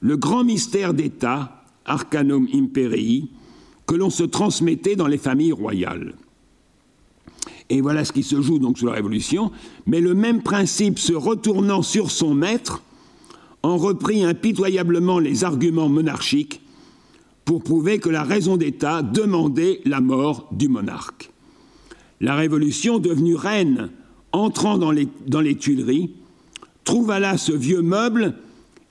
le grand mystère d'État, Arcanum Imperii, que l'on se transmettait dans les familles royales. Et voilà ce qui se joue donc sous la Révolution. Mais le même principe se retournant sur son maître en reprit impitoyablement les arguments monarchiques pour prouver que la raison d'État demandait la mort du monarque. La Révolution, devenue reine, entrant dans les, dans les Tuileries, trouva là ce vieux meuble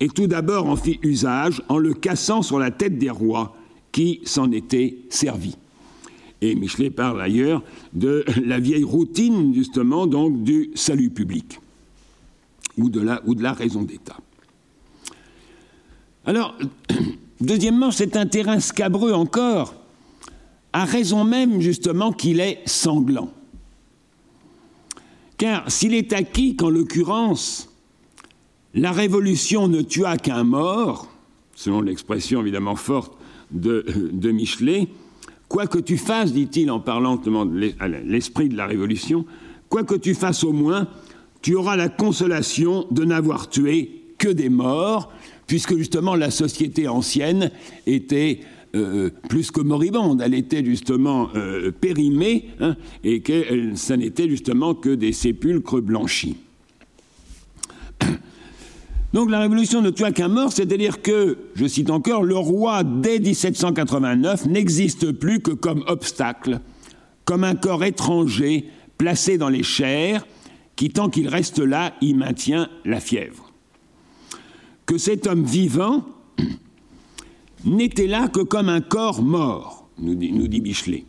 et tout d'abord en fit usage en le cassant sur la tête des rois qui s'en étaient servis. Et Michelet parle ailleurs de la vieille routine, justement, donc du salut public ou de la, ou de la raison d'État. Alors, deuxièmement, c'est un terrain scabreux encore, à raison même, justement, qu'il est sanglant. Car s'il est acquis qu'en l'occurrence, la révolution ne tua qu'un mort, selon l'expression évidemment forte de, Michelet, Quoi que tu fasses, dit-il en parlant de l'esprit de la révolution, quoi que tu fasses au moins, tu auras la consolation de n'avoir tué que des morts, puisque justement la société ancienne était euh, plus que moribonde, elle était justement euh, périmée, hein, et que ça n'était justement que des sépulcres blanchis. Donc la révolution ne tua qu'un mort, c'est-à-dire que, je cite encore, le roi dès 1789 n'existe plus que comme obstacle, comme un corps étranger placé dans les chairs, qui tant qu'il reste là y maintient la fièvre. Que cet homme vivant n'était là que comme un corps mort, nous dit, nous dit Bichelet.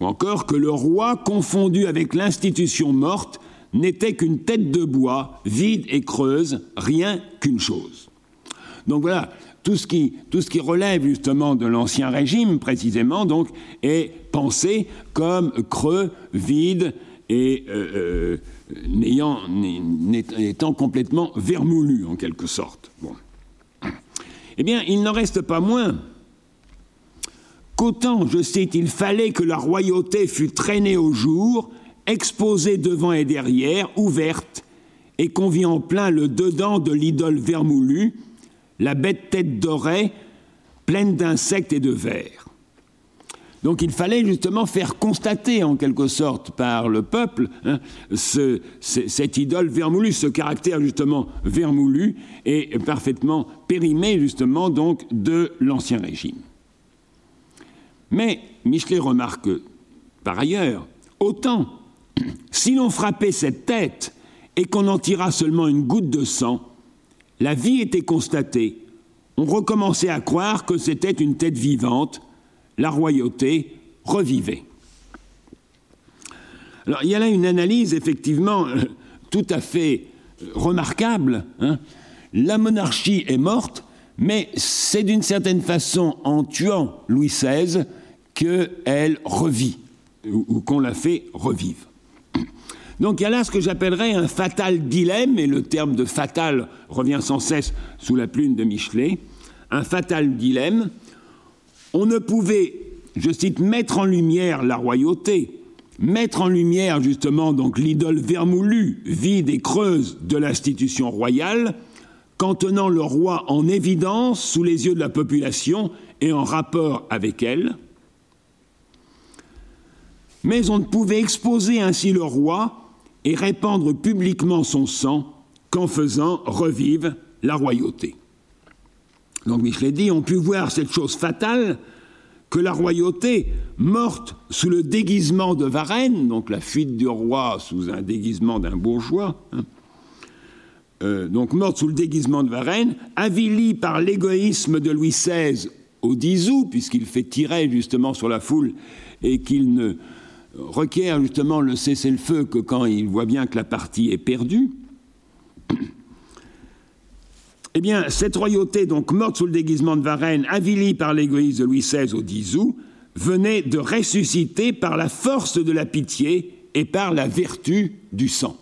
Ou encore que le roi, confondu avec l'institution morte, n'était qu'une tête de bois, vide et creuse, rien qu'une chose. Donc voilà, tout ce qui, relève justement de l'ancien régime, précisément, donc, est pensé comme creux, vide et euh, euh, étant complètement vermoulu, en quelque sorte. Eh bien, il n'en reste pas moins qu'autant, je sais, il fallait que la royauté fût traînée au jour, exposée devant et derrière, ouverte, et qu'on vit en plein le dedans de l'idole vermoulue, la bête tête dorée, pleine d'insectes et de vers. Donc il fallait justement faire constater en quelque sorte par le peuple hein, ce, cette idole vermoulue, ce caractère justement vermoulu et parfaitement périmé justement donc de l'ancien régime. Mais Michelet remarque par ailleurs, autant si l'on frappait cette tête et qu'on en tira seulement une goutte de sang, la vie était constatée. On recommençait à croire que c'était une tête vivante. La royauté revivait. Alors il y a là une analyse effectivement euh, tout à fait euh, remarquable. Hein. La monarchie est morte, mais c'est d'une certaine façon en tuant Louis XVI qu'elle revit, ou qu'on la fait revivre. Donc il y a là ce que j'appellerais un fatal dilemme, et le terme de fatal revient sans cesse sous la plume de Michelet, un fatal dilemme. On ne pouvait, je cite, mettre en lumière la royauté, mettre en lumière justement donc l'idole vermoulue, vide et creuse de l'institution royale, qu'en tenant le roi en évidence sous les yeux de la population et en rapport avec elle. Mais on ne pouvait exposer ainsi le roi et répandre publiquement son sang qu'en faisant revivre la royauté. Donc Michelet dit, on put voir cette chose fatale que la royauté, morte sous le déguisement de Varennes, donc la fuite du roi sous un déguisement d'un bourgeois, hein, euh, donc morte sous le déguisement de Varennes, avilie par l'égoïsme de Louis XVI au 10 août, puisqu'il fait tirer justement sur la foule et qu'il ne requiert justement le cessez-le-feu que quand il voit bien que la partie est perdue, eh bien, cette royauté, donc morte sous le déguisement de Varennes, avilie par l'égoïsme de Louis XVI au 10 août, venait de ressusciter par la force de la pitié et par la vertu du sang.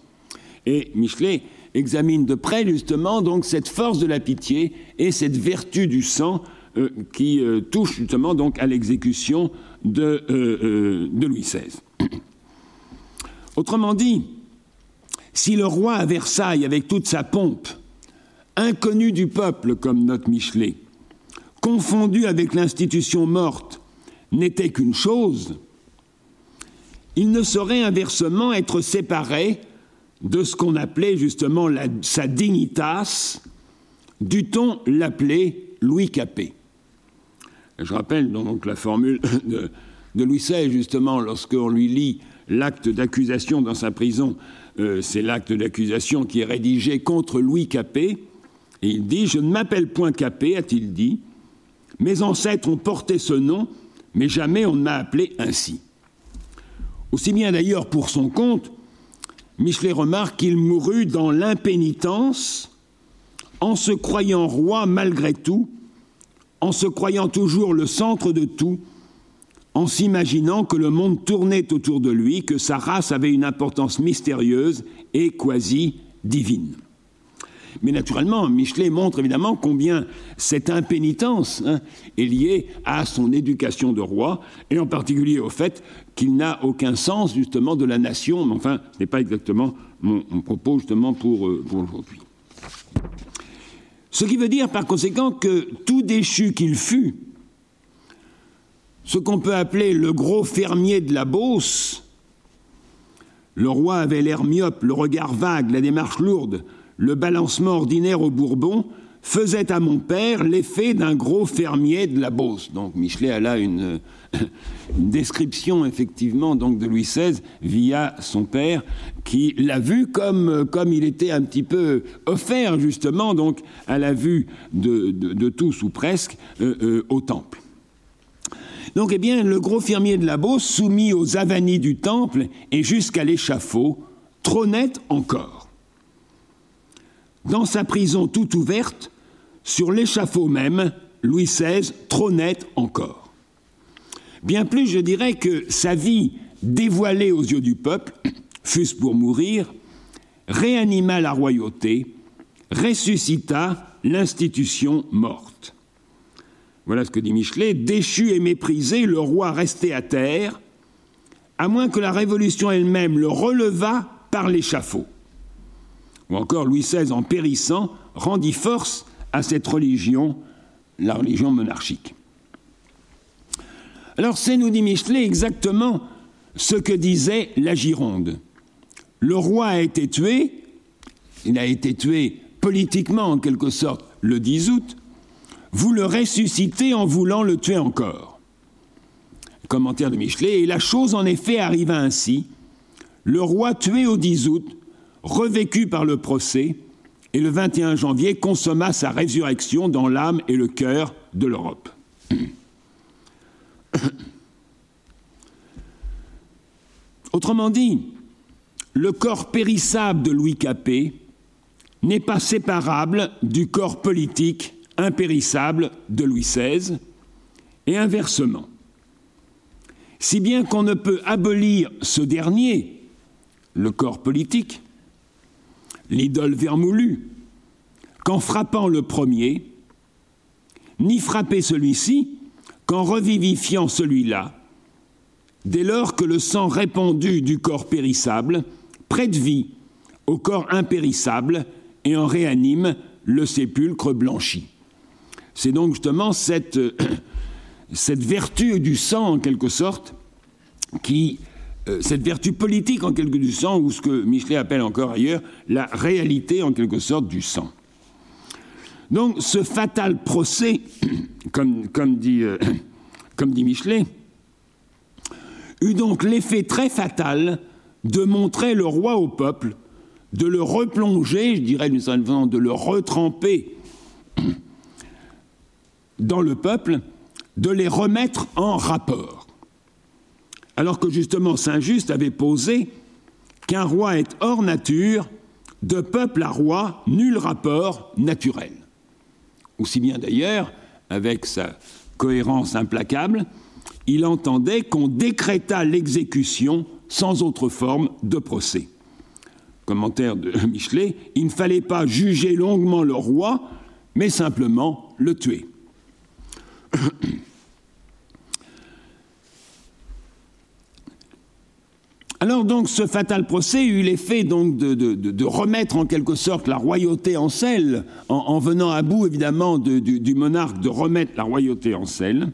Et Michelet examine de près justement donc cette force de la pitié et cette vertu du sang euh, qui euh, touche justement donc à l'exécution de, euh, de Louis XVI. Autrement dit, si le roi à Versailles, avec toute sa pompe, inconnu du peuple, comme note Michelet, confondu avec l'institution morte, n'était qu'une chose, il ne saurait inversement être séparé de ce qu'on appelait justement sa dignitas, dut-on l'appeler Louis Capet. Je rappelle donc la formule de, de Louis XVI, justement, lorsqu'on lui lit l'acte d'accusation dans sa prison, euh, c'est l'acte d'accusation qui est rédigé contre Louis Capet, et il dit Je ne m'appelle point Capet, a-t-il dit, mes ancêtres ont porté ce nom, mais jamais on ne m'a appelé ainsi. Aussi bien d'ailleurs pour son compte, Michelet remarque qu'il mourut dans l'impénitence, en se croyant roi malgré tout, en se croyant toujours le centre de tout, en s'imaginant que le monde tournait autour de lui, que sa race avait une importance mystérieuse et quasi divine. Mais naturellement, Michelet montre évidemment combien cette impénitence hein, est liée à son éducation de roi, et en particulier au fait qu'il n'a aucun sens justement de la nation, mais enfin, ce n'est pas exactement mon, propos justement pour, euh, pour aujourd'hui. Ce qui veut dire par conséquent que tout déchu qu'il fut, ce qu'on peut appeler le gros fermier de la Beauce. Le roi avait l'air myope, le regard vague, la démarche lourde, le balancement ordinaire au Bourbon faisait à mon père l'effet d'un gros fermier de la Beauce. Donc Michelet a là une, description effectivement donc de Louis XVI via son père qui l'a vu comme, il était un petit peu offert justement donc à la vue de tous ou presque euh, euh, au temple. Donc, eh bien, le gros fermier de la Beauce, soumis aux avanies du temple et jusqu'à l'échafaud, trônait encore. Dans sa prison toute ouverte, sur l'échafaud même, Louis XVI trônait encore. Bien plus, je dirais que sa vie dévoilée aux yeux du peuple, fût-ce pour mourir, réanima la royauté, ressuscita l'institution morte. Voilà ce que dit Michelet. Déchu et méprisé, le roi restait à terre, à moins que la Révolution elle-même le relevât par l'échafaud. Ou encore Louis XVI, en périssant, rendit force à cette religion, la religion monarchique. Alors c'est, nous dit Michelet, exactement ce que disait la Gironde. Le roi a été tué, il a été tué politiquement en quelque sorte le 10 août, vous le ressuscitez en voulant le tuer encore. Commentaire de Michelet, et la chose en effet arriva ainsi. Le roi tué au 10 août, revécu par le procès, et le 21 janvier consomma sa résurrection dans l'âme et le cœur de l'Europe. Autrement dit, le corps périssable de Louis Capet n'est pas séparable du corps politique impérissable de Louis XVI, et inversement. Si bien qu'on ne peut abolir ce dernier, le corps politique, l'idole vermoulue, qu'en frappant le premier, ni frapper celui-ci qu'en revivifiant celui-là, dès lors que le sang répandu du corps périssable prête vie au corps impérissable et en réanime le sépulcre blanchi. C'est donc justement cette, cette vertu du sang, en quelque sorte, qui, euh, cette vertu politique, en quelque du sang, ou ce que Michelet appelle encore ailleurs la réalité, en quelque sorte, du sang. Donc, ce fatal procès, comme, dit, euh, comme dit Michelet, eut donc l'effet très fatal de montrer le roi au peuple, de le replonger, je dirais d'une certaine de le retremper dans le peuple de les remettre en rapport. Alors que justement Saint-Just avait posé qu'un roi est hors nature, de peuple à roi, nul rapport naturel. Aussi bien d'ailleurs, avec sa cohérence implacable, il entendait qu'on décréta l'exécution sans autre forme de procès. Commentaire de Michelet, il ne fallait pas juger longuement le roi, mais simplement le tuer. Alors donc ce fatal procès eut l'effet donc de, remettre en quelque sorte la royauté en selle, en, en venant à bout évidemment du, du, monarque de remettre la royauté en selle,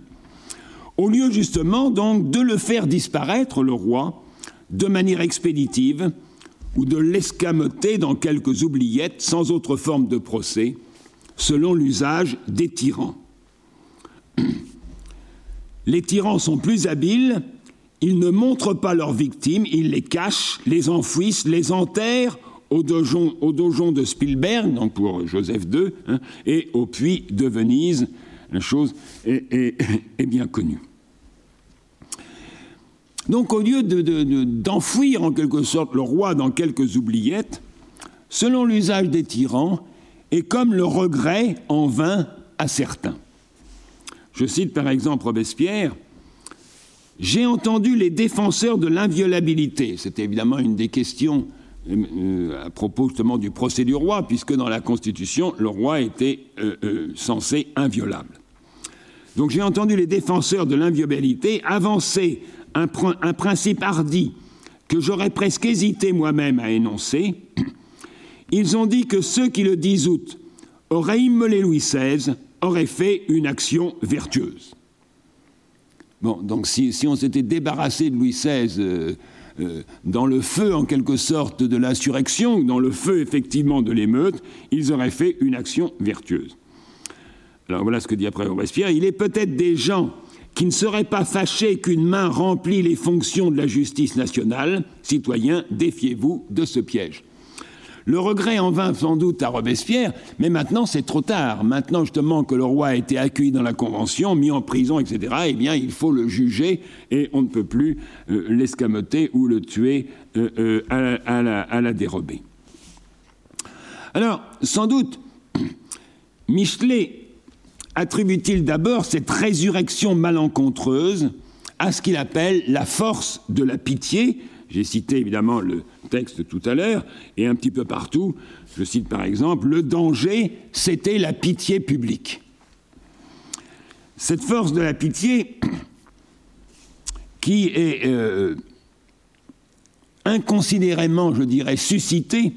au lieu justement donc de le faire disparaître, le roi, de manière expéditive, ou de l'escamoter dans quelques oubliettes sans autre forme de procès, selon l'usage des tyrans. Les tyrans sont plus habiles, ils ne montrent pas leurs victimes, ils les cachent, les enfouissent, les enterrent au donjon, au donjon de Spielberg, donc pour Joseph II, hein, et au puits de Venise. La chose est, bien connue. Donc au lieu d'enfouir en quelque sorte le roi dans quelques oubliettes, selon l'usage des tyrans, et comme le regret en vint à certains. Je cite par exemple Robespierre, J'ai entendu les défenseurs de l'inviolabilité, c'était évidemment une des questions euh, euh, à propos justement du procès du roi, puisque dans la Constitution, le roi était euh, censé inviolable. Donc j'ai entendu les défenseurs de l'inviolabilité avancer un, principe hardi que j'aurais presque hésité moi-même à énoncer. Ils ont dit que ceux qui le 10 août auraient immolé Louis XVI auraient fait une action vertueuse. Bon, donc si, on s'était débarrassé de Louis XVI euh, dans le feu, en quelque sorte, de l'insurrection, dans le feu, effectivement, de l'émeute, ils auraient fait une action vertueuse. Alors voilà ce que dit après Robespierre. Il est peut-être des gens qui ne seraient pas fâchés qu'une main remplit les fonctions de la justice nationale. Citoyens, défiez-vous de ce piège. Le regret en vint sans doute à Robespierre, mais maintenant c'est trop tard. Maintenant justement que le roi a été accueilli dans la Convention, mis en prison, etc., eh bien il faut le juger et on ne peut plus euh, l'escamoter ou le tuer euh, euh, à, la, à la dérobée. Alors, sans doute, Michelet attribue-t-il d'abord cette résurrection malencontreuse à ce qu'il appelle la force de la pitié, j'ai cité évidemment le texte tout à l'heure, et un petit peu partout, je cite par exemple, le danger, c'était la pitié publique. Cette force de la pitié qui est euh, inconsidérément, je dirais, suscitée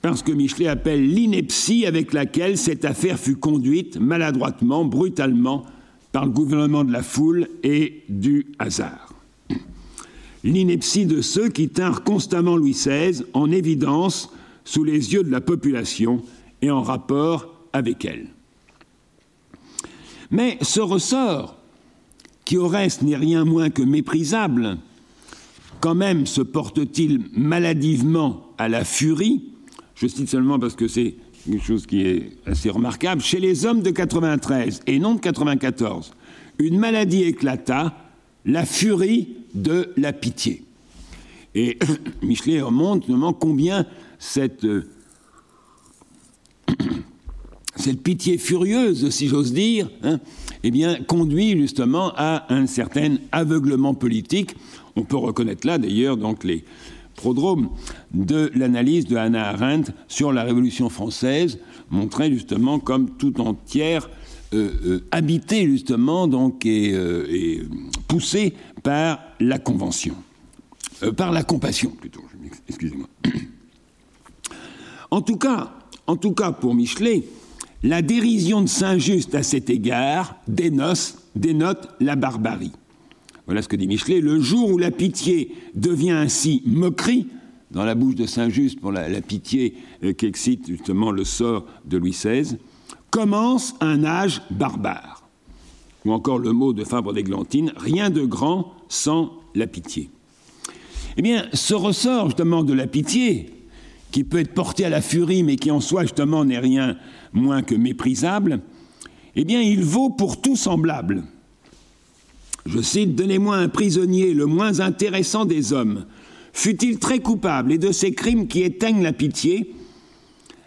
par ce que Michelet appelle l'ineptie avec laquelle cette affaire fut conduite maladroitement, brutalement, par le gouvernement de la foule et du hasard l'ineptie de ceux qui tinrent constamment Louis XVI en évidence sous les yeux de la population et en rapport avec elle. Mais ce ressort, qui au reste n'est rien moins que méprisable, quand même se porte-t-il maladivement à la furie, je cite seulement parce que c'est quelque chose qui est assez remarquable, chez les hommes de 93 et non de 94, une maladie éclata, la furie de la pitié. Et Michelet montre combien cette, euh, cette pitié furieuse, si j'ose dire, hein, eh bien, conduit justement à un certain aveuglement politique. On peut reconnaître là, d'ailleurs, donc les prodromes de l'analyse de Hannah Arendt sur la Révolution française, montraient justement comme tout entière euh, euh, habitée justement donc et poussée par la Convention, euh, par la compassion plutôt, excusez-moi. En tout cas, pour Michelet, la dérision de Saint-Just à cet égard dénote, dénote la barbarie. Voilà ce que dit Michelet. Le jour où la pitié devient ainsi moquerie, dans la bouche de Saint-Just pour la, pitié euh, qui excite justement le sort de Louis XVI, commence un âge barbare ou encore le mot de Fabre d'Églantine, rien de grand sans la pitié. Eh bien, ce ressort justement de la pitié, qui peut être porté à la furie, mais qui en soi justement n'est rien moins que méprisable, eh bien, il vaut pour tout semblable. Je cite Donnez-moi un prisonnier le moins intéressant des hommes, fut-il très coupable et de ces crimes qui éteignent la pitié,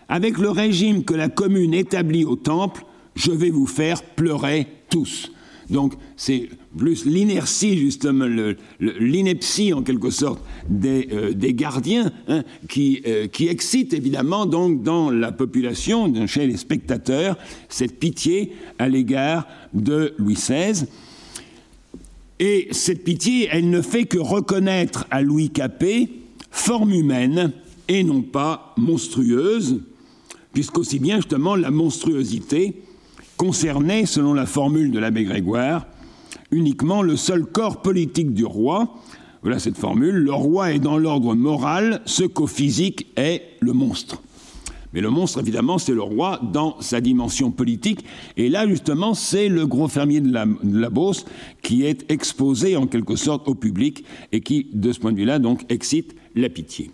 avec le régime que la commune établit au temple, je vais vous faire pleurer tous. Donc c'est plus l'inertie, justement, l'ineptie en quelque sorte des, euh, gardiens hein, qui, euh, qui excite évidemment donc dans la population, chez les spectateurs, cette pitié à l'égard de Louis XVI. Et cette pitié, elle ne fait que reconnaître à Louis Capet forme humaine et non pas monstrueuse, puisqu'aussi bien justement la monstruosité concernait, selon la formule de l'abbé Grégoire, uniquement le seul corps politique du roi. Voilà cette formule. Le roi est dans l'ordre moral ce qu'au physique est le monstre. Mais le monstre, évidemment, c'est le roi dans sa dimension politique. Et là, justement, c'est le gros fermier de la, de Beauce qui est exposé en quelque sorte au public et qui, de ce point de vue-là, donc, excite la pitié.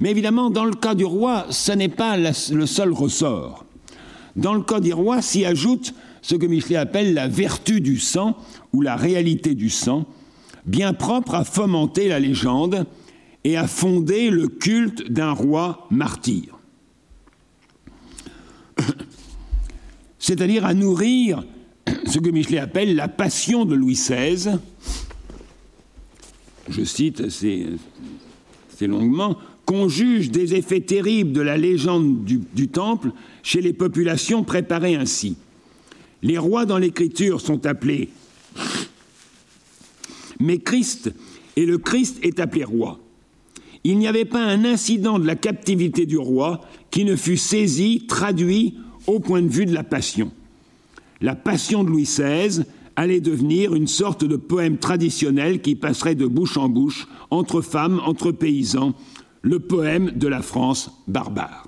Mais évidemment, dans le cas du roi, ce n'est pas le seul ressort. Dans le Code roi s'y ajoute ce que Michelet appelle la vertu du sang ou la réalité du sang, bien propre à fomenter la légende et à fonder le culte d'un roi martyr. C'est-à-dire à nourrir ce que Michelet appelle la passion de Louis XVI. Je cite assez, longuement qu'on juge des effets terribles de la légende du Temple chez les populations préparées ainsi. Les rois dans l'Écriture sont appelés mais Christ, et le Christ est appelé roi. Il n'y avait pas un incident de la captivité du roi qui ne fût saisi, traduit au point de vue de la passion. La passion de Louis XVI allait devenir une sorte de poème traditionnel qui passerait de bouche en bouche, entre femmes, entre paysans, le poème de la France barbare.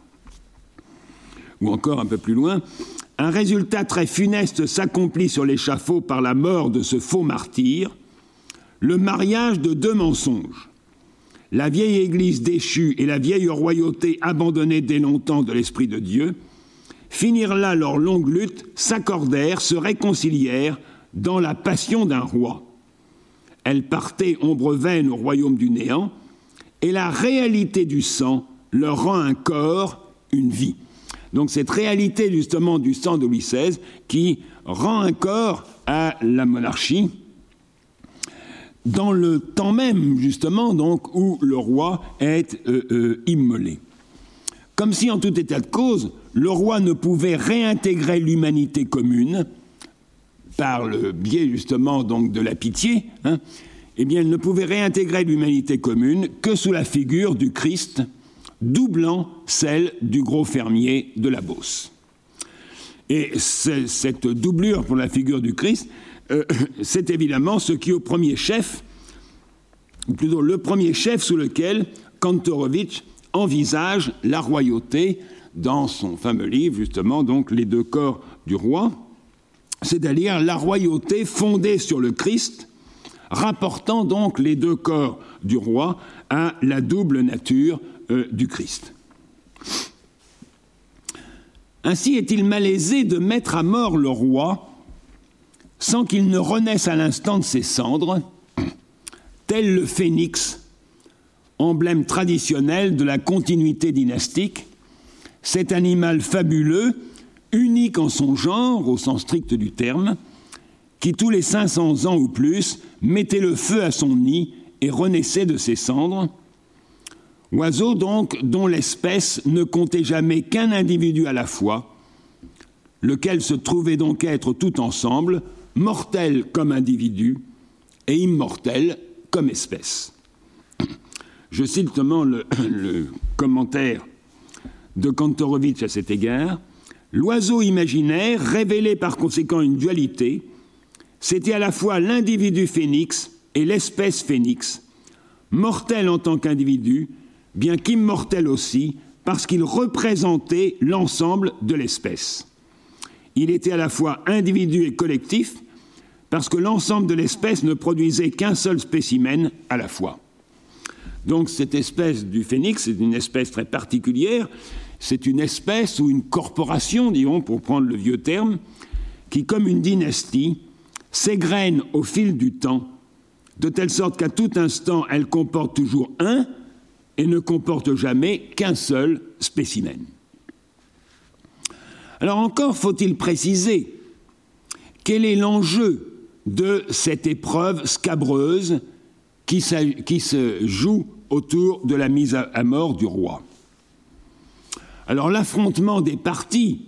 Ou encore un peu plus loin, un résultat très funeste s'accomplit sur l'échafaud par la mort de ce faux martyr, le mariage de deux mensonges. La vieille Église déchue et la vieille royauté abandonnée dès longtemps de l'Esprit de Dieu finirent là leur longue lutte, s'accordèrent, se réconcilièrent dans la passion d'un roi. Elles partaient ombre vaine au royaume du néant, et la réalité du sang leur rend un corps, une vie. Donc cette réalité justement du sang de Louis XVI qui rend un corps à la monarchie, dans le temps même, justement, donc, où le roi est euh, euh, immolé. Comme si, en tout état de cause, le roi ne pouvait réintégrer l'humanité commune par le biais, justement, donc, de la pitié, hein, eh bien, il ne pouvait réintégrer l'humanité commune que sous la figure du Christ, doublant celle du gros fermier de la Beauce. Et cette doublure pour la figure du Christ, euh, c'est évidemment ce qui, au premier chef, ou plutôt le premier chef sous lequel Kantorowicz envisage la royauté dans son fameux livre, justement, donc Les deux corps du roi, c'est-à-dire la royauté fondée sur le Christ, rapportant donc les deux corps du roi à la double nature euh, du Christ. Ainsi est-il malaisé de mettre à mort le roi sans qu'il ne renaisse à l'instant de ses cendres, tel le phénix, emblème traditionnel de la continuité dynastique, cet animal fabuleux, unique en son genre au sens strict du terme, qui tous les 500 ans ou plus mettait le feu à son nid et renaissait de ses cendres, oiseau donc dont l'espèce ne comptait jamais qu'un individu à la fois, lequel se trouvait donc être tout ensemble mortel comme individu et immortel comme espèce. Je cite notamment le, le commentaire de Kantorowicz à cet égard. L'oiseau imaginaire, révélait par conséquent une dualité, c'était à la fois l'individu phénix et l'espèce phénix, mortel en tant qu'individu, bien qu'immortel aussi, parce qu'il représentait l'ensemble de l'espèce. Il était à la fois individu et collectif, parce que l'ensemble de l'espèce ne produisait qu'un seul spécimen à la fois. Donc cette espèce du phénix est une espèce très particulière, c'est une espèce ou une corporation, disons, pour prendre le vieux terme, qui, comme une dynastie, s'égrène au fil du temps, de telle sorte qu'à tout instant, elle comporte toujours un et ne comporte jamais qu'un seul spécimen. Alors encore faut-il préciser quel est l'enjeu de cette épreuve scabreuse qui, se joue autour de la mise à mort du roi. Alors l'affrontement des partis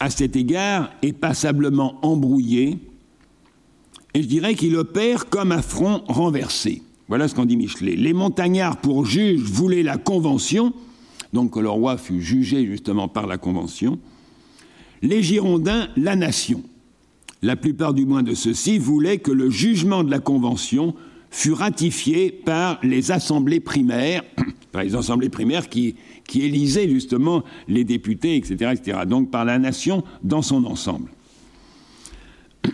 à cet égard est passablement embrouillé, et je dirais qu'il opère comme un front renversé. Voilà ce qu'en dit Michelet. Les montagnards pour juge voulaient la Convention, donc que le roi fut jugé justement par la Convention, les Girondins la nation la plupart du moins de ceux-ci voulaient que le jugement de la Convention fût ratifié par les assemblées primaires, par les assemblées primaires qui, qui élisaient justement les députés, etc., etc., donc par la nation dans son ensemble.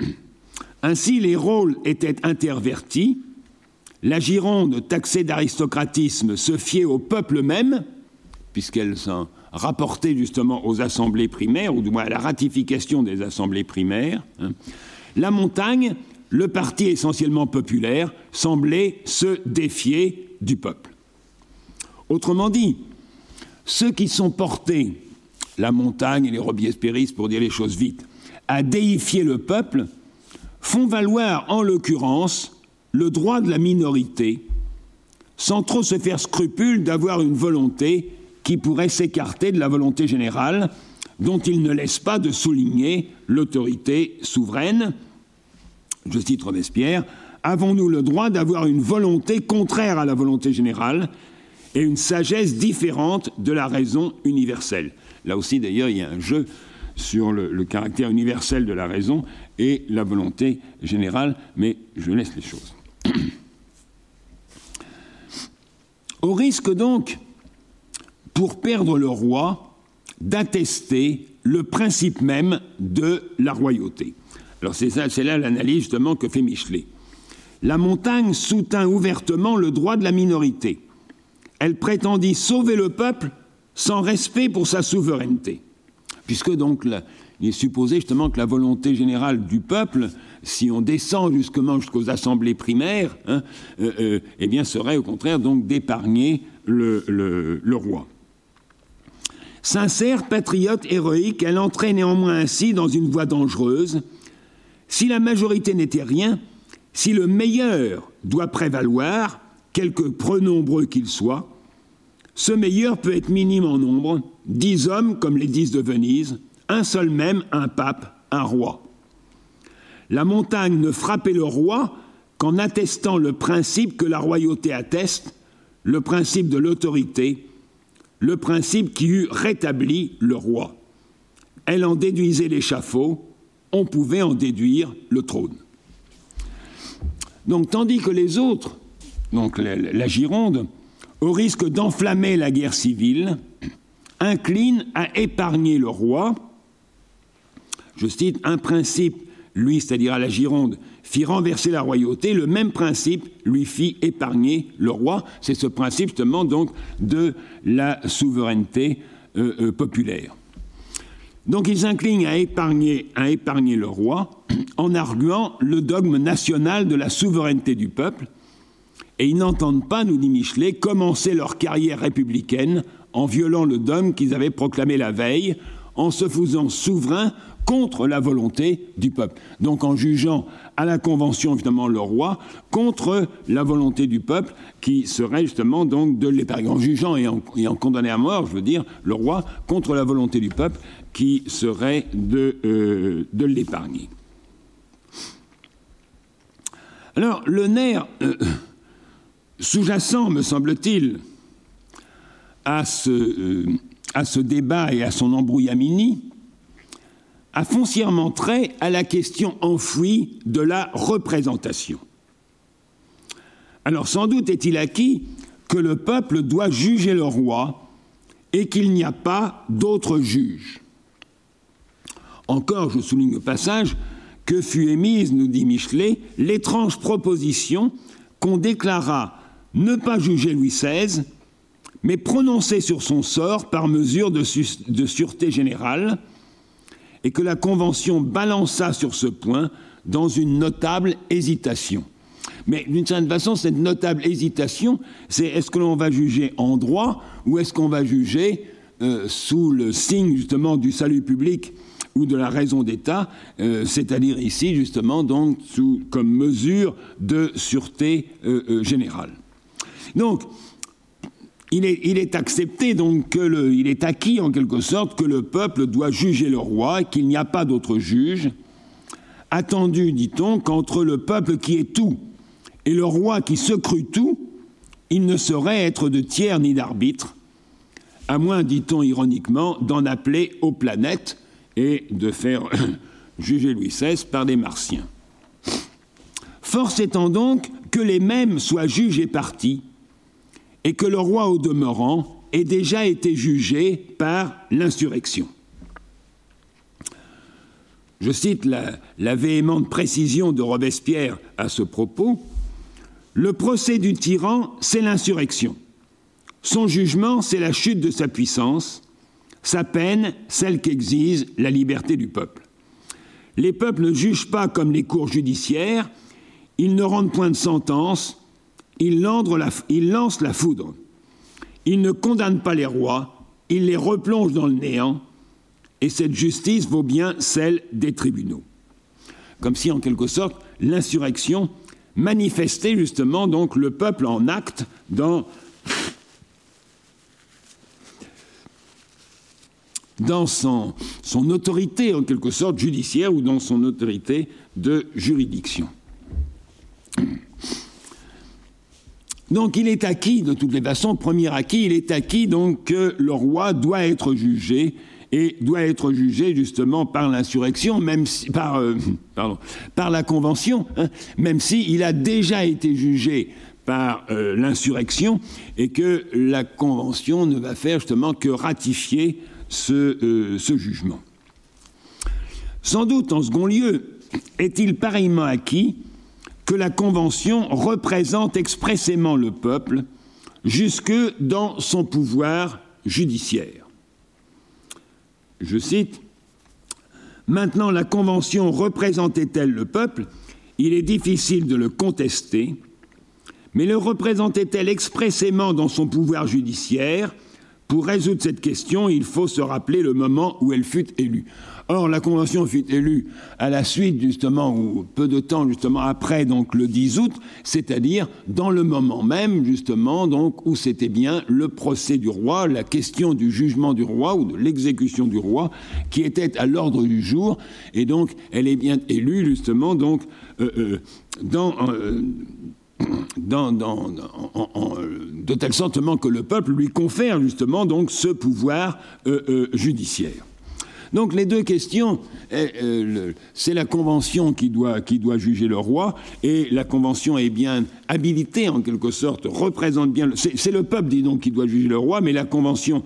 Ainsi, les rôles étaient intervertis. La Gironde, taxée d'aristocratisme, se fiait au peuple même, puisqu'elle s'en rapporté justement aux assemblées primaires, ou du moins à la ratification des assemblées primaires. Hein. La montagne le parti essentiellement populaire semblait se défier du peuple. Autrement dit, ceux qui sont portés, la montagne et les Robespierristes pour dire les choses vite, à déifier le peuple, font valoir en l'occurrence le droit de la minorité, sans trop se faire scrupule d'avoir une volonté qui pourrait s'écarter de la volonté générale, dont ils ne laissent pas de souligner l'autorité souveraine. Je cite Robespierre, Avons-nous le droit d'avoir une volonté contraire à la volonté générale et une sagesse différente de la raison universelle? Là aussi, d'ailleurs, il y a un jeu sur le, caractère universel de la raison et la volonté générale, mais je laisse les choses. Au risque donc, pour perdre le roi, d'attester le principe même de la royauté. Alors c'est là l'analyse justement que fait Michelet. La montagne soutint ouvertement le droit de la minorité. Elle prétendit sauver le peuple sans respect pour sa souveraineté. Puisque donc il est supposé justement que la volonté générale du peuple, si on descend justement jusqu'aux assemblées primaires, hein, euh, euh, eh serait au contraire donc d'épargner le roi. Sincère, patriote, héroïque, elle entrait néanmoins ainsi dans une voie dangereuse. Si la majorité n'était rien, si le meilleur doit prévaloir, quelque peu nombreux qu'il soit, ce meilleur peut être minime en nombre, dix hommes comme les dix de Venise, un seul même, un pape, un roi. La montagne ne frappait le roi qu'en attestant le principe que la royauté atteste, le principe de l'autorité, le principe qui eût rétabli le roi. Elle en déduisait l'échafaud, on pouvait en déduire le trône. Donc, tandis que les autres, donc la, Gironde, au risque d'enflammer la guerre civile, inclinent à épargner le roi. Je cite un principe, lui, c'est-à-dire à la Gironde, fit renverser la royauté, le même principe lui fit épargner le roi. C'est ce principe justement donc de la souveraineté euh, euh, populaire. Donc ils inclinent à épargner, à épargner le roi en arguant le dogme national de la souveraineté du peuple, et ils n'entendent pas, nous dit Michelet, commencer leur carrière républicaine en violant le dogme qu'ils avaient proclamé la veille, en se faisant souverain contre la volonté du peuple. Donc en jugeant à la Convention, évidemment, le roi, contre la volonté du peuple, qui serait justement donc de l'épargner. En jugeant et en, condamnant à mort, je veux dire, le roi, contre la volonté du peuple, qui serait de, euh, l'épargner. Alors, le nerf euh, sous-jacent, me semble-t-il, euh, à ce débat et à son embrouillamini, a foncièrement trait à la question enfouie de la représentation. Alors sans doute est-il acquis que le peuple doit juger le roi et qu'il n'y a pas d'autre juge. Encore, je souligne au passage, que fut émise, nous dit Michelet, l'étrange proposition qu'on déclara ne pas juger Louis XVI, mais prononcer sur son sort par mesure de, de sûreté générale, et que la Convention balança sur ce point dans une notable hésitation. Mais d'une certaine façon, cette notable hésitation, c'est est-ce que l'on va juger en droit ou est-ce qu'on va juger euh, sous le signe justement du salut public ou de la raison d'État, euh, c'est-à-dire ici justement donc sous, comme mesure de sûreté euh, générale. Donc, il est, accepté donc que le, il est acquis en quelque sorte que le peuple doit juger le roi, qu'il n'y a pas d'autre juge. Attendu, dit-on, qu'entre le peuple qui est tout et le roi qui se crut tout, il ne saurait être de tiers ni d'arbitre, à moins, dit-on ironiquement, d'en appeler aux planètes et de faire juger Louis XVI par des martiens. Force étant donc que les mêmes soient juges et partis, et que le roi au demeurant ait déjà été jugé par l'insurrection. Je cite la, la, véhémente précision de Robespierre à ce propos. Le procès du tyran, c'est l'insurrection. Son jugement, c'est la chute de sa puissance. Sa peine, celle qu'exige la liberté du peuple. Les peuples ne jugent pas comme les cours judiciaires, ils ne rendent point de sentence, ils, lancent la foudre. Ils ne condamnent pas les rois, ils les replongent dans le néant, et cette justice vaut bien celle des tribunaux. Comme si, en quelque sorte, l'insurrection manifestait justement donc le peuple en acte dans dans son, son, autorité en quelque sorte judiciaire ou dans son autorité de juridiction. Donc il est acquis, de toutes les façons, premier acquis, il est acquis donc que le roi doit être jugé et doit être jugé justement par l'insurrection, même si, par, euh, pardon, par la convention, hein, même s'il a déjà été jugé par euh, l'insurrection et que la convention ne va faire justement que ratifier ce, euh, ce jugement. Sans doute, en second lieu, est-il pareillement acquis que la Convention représente expressément le peuple jusque dans son pouvoir judiciaire. Je cite Maintenant, la Convention représentait-elle le peuple? Il est difficile de le contester, mais le représentait-elle expressément dans son pouvoir judiciaire? Pour résoudre cette question, il faut se rappeler le moment où elle fut élue. Or, la Convention fut élue à la suite, justement, ou peu de temps, justement, après, donc, le 10 août, c'est-à-dire dans le moment même, justement, donc, où c'était bien le procès du roi, la question du jugement du roi ou de l'exécution du roi, qui était à l'ordre du jour, et donc, elle est bien élue, justement, donc, euh, euh, dans. Euh, dans, dans, de telle sorte que le peuple lui confère justement donc ce pouvoir judiciaire. Donc les deux questions, eh, euh, c'est la Convention qui doit, qui doit juger le roi, et la Convention est bien habilitée en quelque sorte, représente bien, c'est le peuple, dis donc, qui doit juger le roi, mais la Convention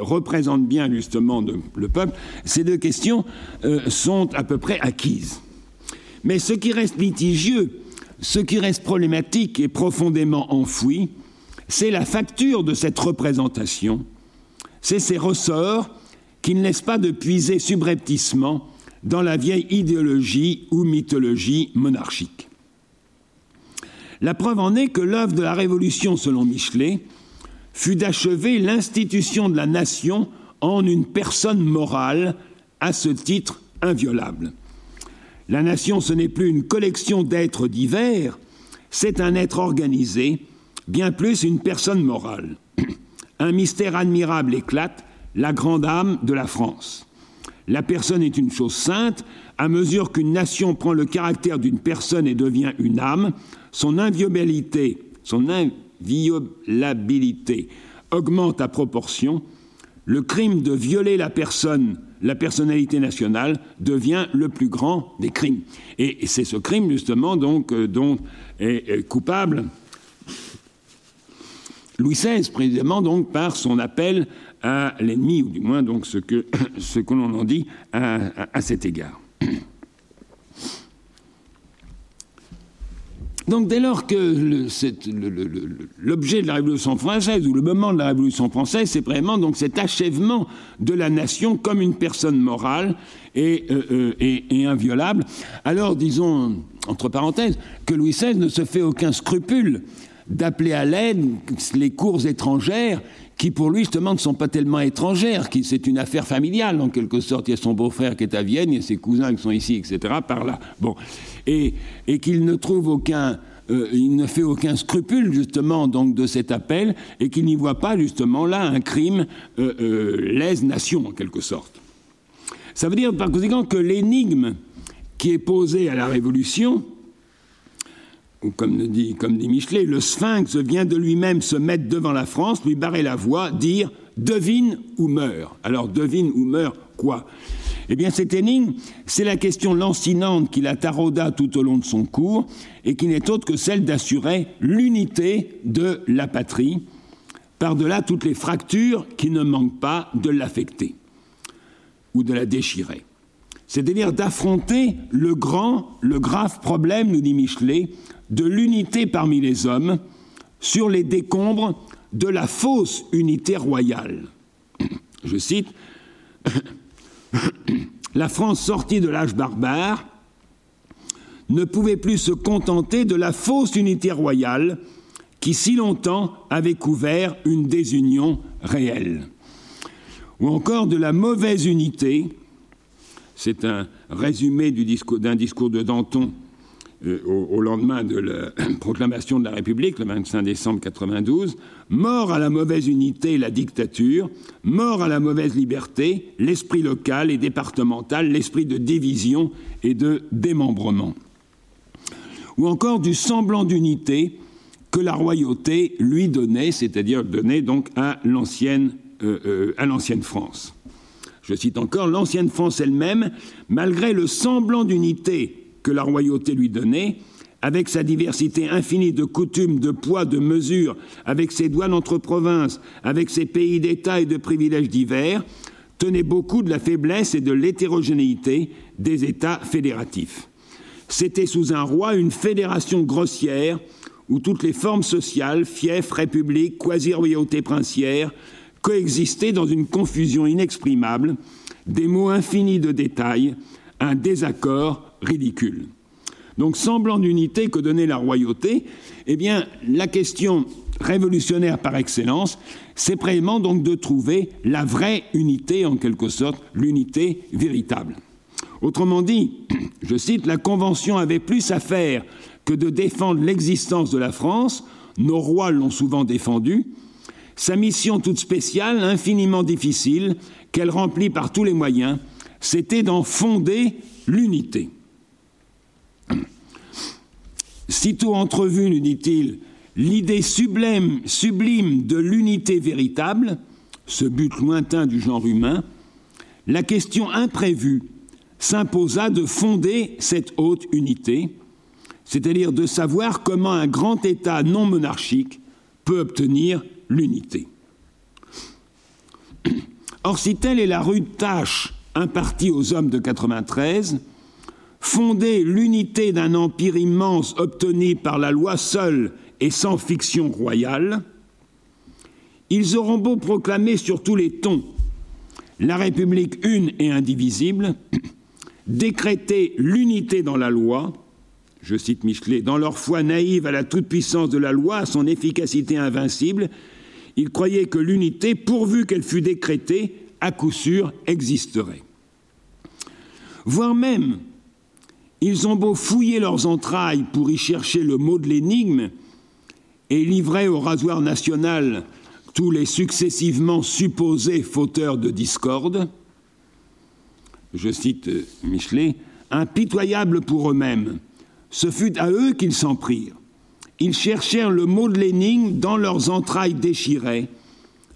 représente bien justement le peuple. Ces deux questions euh, sont à peu près acquises. Mais ce qui reste litigieux, ce qui reste problématique et profondément enfoui, c'est la facture de cette représentation, c'est ses ressorts qui ne laisse pas de puiser subrepticement dans la vieille idéologie ou mythologie monarchique. La preuve en est que l'œuvre de la Révolution, selon Michelet, fut d'achever l'institution de la nation en une personne morale, à ce titre inviolable. La nation, ce n'est plus une collection d'êtres divers, c'est un être organisé, bien plus une personne morale. Un mystère admirable éclate la grande âme de la France. La personne est une chose sainte, à mesure qu'une nation prend le caractère d'une personne et devient une âme, son inviolabilité, augmente à proportion, le crime de violer la personne, la personnalité nationale, devient le plus grand des crimes. Et c'est ce crime, justement, donc, euh, dont est coupable Louis XVI, précisément, donc, par son appel à l'ennemi, ou du moins donc ce que, ce l'on en dit à, à, cet égard. Donc dès lors que l'objet de la Révolution française ou le moment de la Révolution française, c'est vraiment donc cet achèvement de la nation comme une personne morale et, euh, euh, et inviolable, alors disons entre parenthèses que Louis XVI ne se fait aucun scrupule d'appeler à l'aide les cours étrangères qui pour lui justement ne sont pas tellement étrangères, qui c'est une affaire familiale en quelque sorte. Il y a son beau-frère qui est à Vienne, il y a ses cousins qui sont ici, etc. Par là. Bon, et, et qu'il ne trouve aucun euh, il ne fait aucun scrupule justement donc de cet appel et qu'il n'y voit pas justement là un crime euh, euh, lèse-nation en quelque sorte. Ça veut dire par conséquent que l'énigme qui est posée à la Révolution, comme dit, comme dit Michelet, le sphinx vient de lui-même se mettre devant la France, lui barrer la voie, dire devine ou meurt. Alors devine ou meurt quoi? Eh bien cette énigme, c'est la question lancinante qui la tarauda tout au long de son cours et qui n'est autre que celle d'assurer l'unité de la patrie, par-delà toutes les fractures qui ne manquent pas de l'affecter ou de la déchirer. C'est-à-dire d'affronter le grand, le grave problème, nous dit Michelet, de l'unité parmi les hommes sur les décombres de la fausse unité royale. Je cite la France sortie de l'âge barbare ne pouvait plus se contenter de la fausse unité royale qui si longtemps avait couvert une désunion réelle, ou encore de la mauvaise unité, c'est un résumé d'un discours, de Danton au, au, lendemain de la proclamation de la République, le 25 décembre 92, mort à la mauvaise unité, la dictature, mort à la mauvaise liberté, l'esprit local et départemental, l'esprit de division et de démembrement, ou encore du semblant d'unité que la royauté lui donnait, c'est-à-dire donnait donc à l'ancienne euh, euh, à l'ancienne France. Je cite encore l'ancienne France elle-même, malgré le semblant d'unité que la royauté lui donnait, avec sa diversité infinie de coutumes, de poids, de mesures, avec ses douanes entre provinces, avec ses pays d'État et de privilèges divers, tenait beaucoup de la faiblesse et de l'hétérogénéité des États fédératifs. C'était sous un roi une fédération grossière où toutes les formes sociales, fiefs, républiques, quasi-royautés princières, coexistaient dans une confusion inexprimable, des mots infinis de détails, un désaccord ridicule. Donc, semblant d'unité que donnait la royauté, eh bien, la question révolutionnaire par excellence, c'est vraiment donc de trouver la vraie unité, en quelque sorte, l'unité véritable. Autrement dit, je cite, la Convention avait plus à faire que de défendre l'existence de la France, nos rois l'ont souvent défendue, sa mission toute spéciale, infiniment difficile, qu'elle remplit par tous les moyens, c'était d'en fonder l'unité. Sitôt entrevue, nous dit-il, l'idée sublime, sublime de l'unité véritable, ce but lointain du genre humain, la question imprévue s'imposa de fonder cette haute unité, c'est-à-dire de savoir comment un grand État non monarchique peut obtenir l'unité. Or, si telle est la rude tâche impartie aux hommes de 93, fonder l'unité d'un empire immense obtenu par la loi seule et sans fiction royale, ils auront beau proclamer sur tous les tons la République une et indivisible, décréter l'unité dans la loi, je cite Michelet, dans leur foi naïve à la toute-puissance de la loi, à son efficacité invincible, ils croyaient que l'unité, pourvu qu'elle fût décrétée, à coup sûr existerait. Voire même, ils ont beau fouiller leurs entrailles pour y chercher le mot de l'énigme et livrer au rasoir national tous les successivement supposés fauteurs de discorde, je cite Michelet, impitoyable pour eux-mêmes, ce fut à eux qu'ils s'en prirent. Ils cherchèrent le mot de l'énigme dans leurs entrailles déchirées,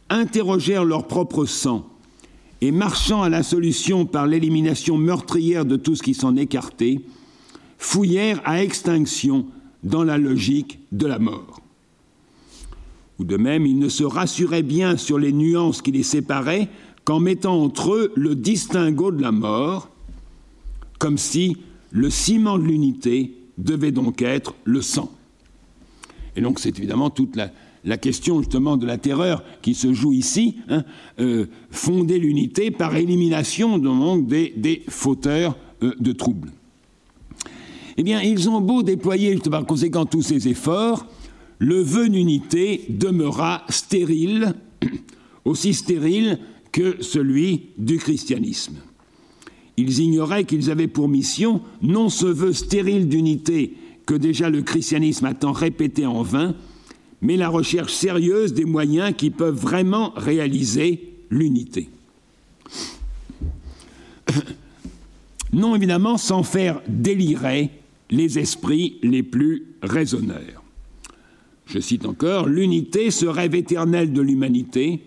interrogèrent leur propre sang, et marchant à la solution par l'élimination meurtrière de tout ce qui s'en écartait, fouillèrent à extinction dans la logique de la mort. Ou de même, ils ne se rassuraient bien sur les nuances qui les séparaient qu'en mettant entre eux le distinguo de la mort, comme si le ciment de l'unité devait donc être le sang. Et donc c'est évidemment toute la, question justement de la terreur qui se joue ici, hein, euh, fonder l'unité par élimination des, des fauteurs euh, de troubles. Eh bien, ils ont beau déployer par conséquent tous ces efforts, le vœu d'unité demeura stérile, aussi stérile que celui du christianisme. Ils ignoraient qu'ils avaient pour mission non ce vœu stérile d'unité que déjà le christianisme a tant répété en vain, mais la recherche sérieuse des moyens qui peuvent vraiment réaliser l'unité. Non évidemment sans faire délirer les esprits les plus raisonneurs. Je cite encore, l'unité se rêve éternelle de l'humanité,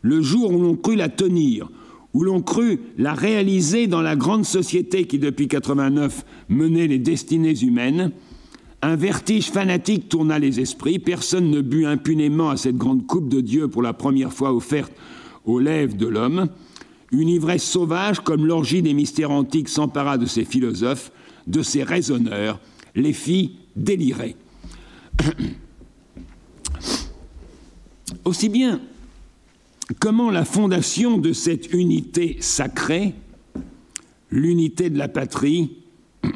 le jour où l'on crut la tenir, où l'on crut la réaliser dans la grande société qui, depuis 89, menait les destinées humaines, un vertige fanatique tourna les esprits, personne ne but impunément à cette grande coupe de Dieu pour la première fois offerte aux lèvres de l'homme, une ivresse sauvage comme l'orgie des mystères antiques s'empara de ces philosophes, de ces raisonneurs, les fit délirer. Aussi bien comment la fondation de cette unité sacrée l'unité de la patrie.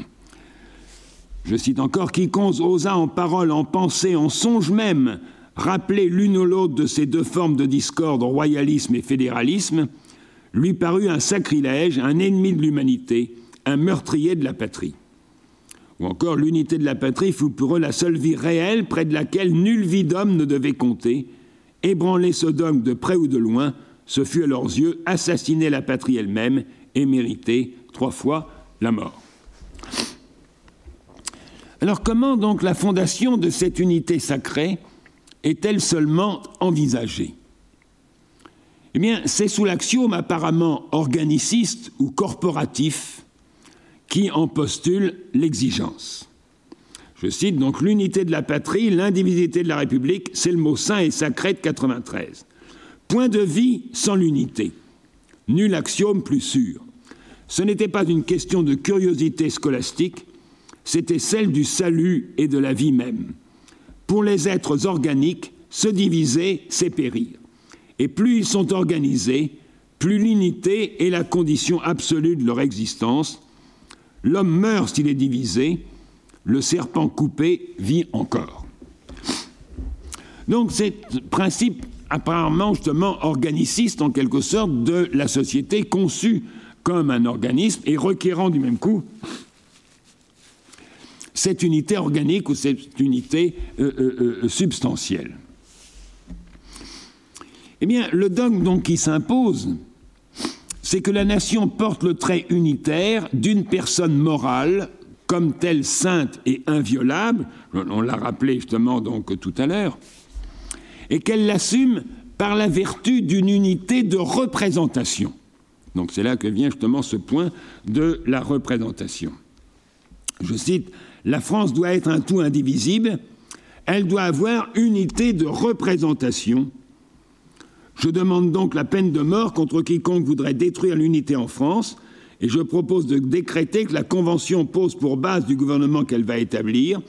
Je cite encore, quiconque osa en parole, en pensée, en songe même, rappeler l'une ou l'autre de ces deux formes de discorde, royalisme et fédéralisme, lui parut un sacrilège, un ennemi de l'humanité, un meurtrier de la patrie. Ou encore, l'unité de la patrie fut pour eux la seule vie réelle près de laquelle nulle vie d'homme ne devait compter. Ébranler Sodome de près ou de loin, ce fut à leurs yeux assassiner la patrie elle-même et mériter trois fois la mort. Alors comment donc la fondation de cette unité sacrée est-elle seulement envisagée? Eh bien, c'est sous l'axiome apparemment organiciste ou corporatif qui en postule l'exigence. Je cite donc l'unité de la patrie, l'indivisibilité de la République, c'est le mot saint et sacré de 93. Point de vie sans l'unité. Nul axiome plus sûr. Ce n'était pas une question de curiosité scolastique, c'était celle du salut et de la vie même. Pour les êtres organiques, se diviser, c'est périr. Et plus ils sont organisés, plus l'unité est la condition absolue de leur existence, L'homme meurt s'il est divisé, le serpent coupé vit encore. Donc c'est principe apparemment justement organiciste en quelque sorte de la société conçue comme un organisme et requérant du même coup cette unité organique ou cette unité euh, euh, euh, substantielle. Eh bien, le dogme donc qui s'impose, c'est que la nation porte le trait unitaire d'une personne morale comme telle sainte et inviolable, on l'a rappelé justement donc tout à l'heure, et qu'elle l'assume par la vertu d'une unité de représentation. Donc c'est là que vient justement ce point de la représentation. Je cite, La France doit être un tout indivisible, elle doit avoir unité de représentation je demande donc la peine de mort contre quiconque voudrait détruire l'unité en France et je propose de décréter que la Convention pose pour base du gouvernement qu'elle va établir